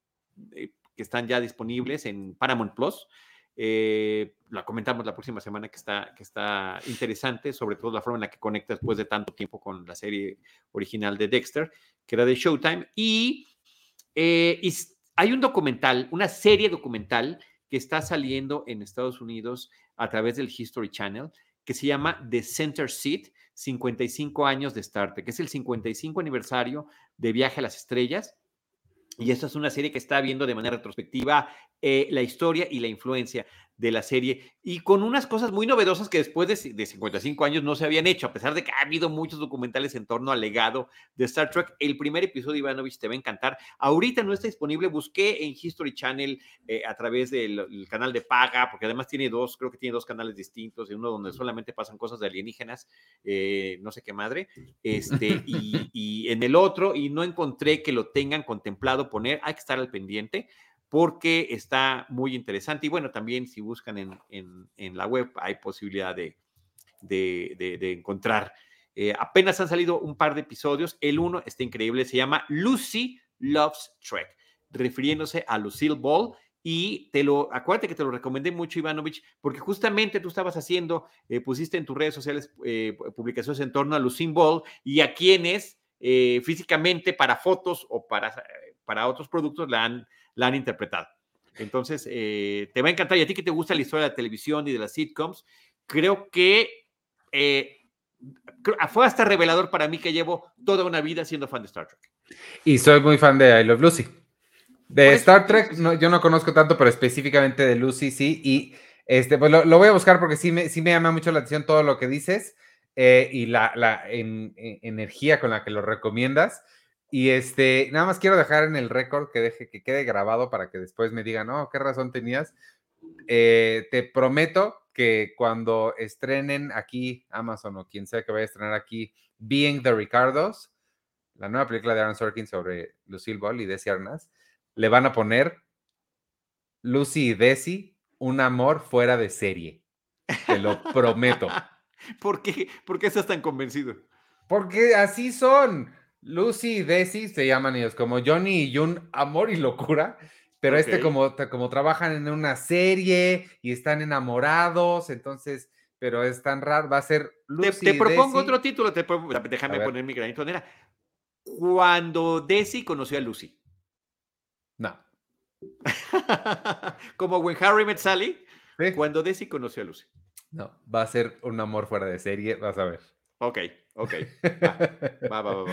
eh, que están ya disponibles en Paramount Plus. Eh, la comentamos la próxima semana que está, que está interesante, sobre todo la forma en la que conecta después de tanto tiempo con la serie original de Dexter, que era de Showtime. Y, eh, y hay un documental, una serie documental que está saliendo en Estados Unidos a través del History Channel, que se llama The Center Seat, 55 años de Star Trek, que es el 55 aniversario de Viaje a las Estrellas. Y esta es una serie que está viendo de manera retrospectiva eh, la historia y la influencia de la serie y con unas cosas muy novedosas que después de, de, 55 años no se habían hecho, a pesar de que ha habido muchos documentales en torno al legado de Star Trek. El primer episodio, Ivanovich, te va a encantar. Ahorita no está disponible, busqué en History Channel eh, a través del canal de paga, porque además tiene dos, creo que tiene dos canales distintos, uno donde solamente pasan cosas de alienígenas, eh, no sé qué madre, este, y, y en el otro, y no encontré que lo tengan contemplado poner, hay que estar al pendiente porque está muy interesante. Y bueno, también si buscan en, la web hay posibilidad de, de, encontrar. Eh, apenas han salido un par de episodios. El uno está increíble, se llama Lucy Loves Trek, refiriéndose a Lucille Ball. Y te lo, acuérdate que te lo recomendé mucho, Ivanovich, porque justamente tú estabas haciendo, eh, pusiste en tus redes sociales eh, publicaciones en torno a Lucille Ball y a quienes físicamente para fotos o para, para otros productos la han la han interpretado. Entonces, eh, te va a encantar. Y a ti que te gusta la historia de la televisión y de las sitcoms, creo que eh, fue hasta revelador para mí que llevo toda una vida siendo fan de Star Trek. Y soy muy fan de I Love Lucy. De Star Trek no, yo no conozco tanto, pero específicamente de Lucy sí. Y este, pues lo, voy a buscar porque sí me, sí me llama mucho la atención todo lo que dices eh, y la, la energía con la que lo recomiendas. Y este, nada más quiero dejar en el récord que deje que quede grabado para que después me digan, no, qué razón tenías. Eh, te prometo que cuando estrenen aquí Amazon o quien sea que vaya a estrenar aquí Being the Ricardos, la nueva película de Aaron Sorkin sobre Lucille Ball y Desi Arnaz, le van a poner Lucy y Desi, un amor fuera de serie. Te lo prometo. ¿Por qué? ¿Por qué estás tan convencido? Porque así son. Lucy y Desi se llaman ellos, como Johnny y Jun, amor y locura. Pero este, como, como trabajan en una serie y están enamorados, entonces, pero es tan raro, va a ser Lucy. Te, te propongo otro título, te, déjame poner mi granito de Cuando Desi conoció a Lucy. No. como when Harry met Sally, cuando Desi conoció a Lucy. No, va a ser un amor fuera de serie, vas a ver. Ok, ok. Va, va, va,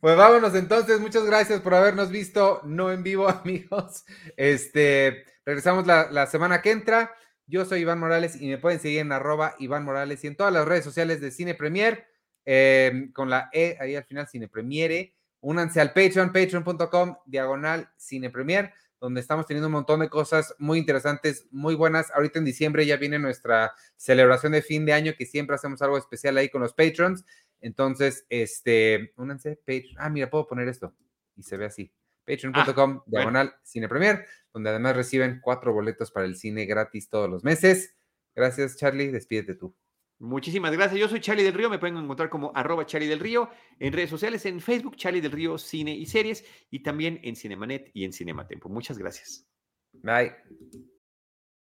pues vámonos entonces. Muchas gracias por habernos visto, no en vivo, amigos. Este, regresamos la, semana que entra. Yo soy Iván Morales y me pueden seguir en arroba Iván Morales y en todas las redes sociales de Cine Premier, em, con la E ahí al final, Cine Premiere. Únanse al Patreon, patreon.com, diagonal Cine Premier, donde estamos teniendo un montón de cosas muy interesantes, muy buenas. Ahorita en diciembre ya viene nuestra celebración de fin de año, que siempre hacemos algo especial ahí con los patrons. Entonces, este, únanse, Patreon. Ah, mira, puedo poner esto y se ve así. Patreon.com, Ah, diagonal Cine Premier, donde además reciben cuatro boletos para el cine gratis todos los meses. Gracias, Charlie. Despídete tú. Muchísimas gracias. Yo soy Charlie del Río. Me pueden encontrar como arroba Charlie del Río en redes sociales, en Facebook, Charlie del Río Cine y Series, y también en Cinemanet y en Cinematempo. Muchas gracias. Bye.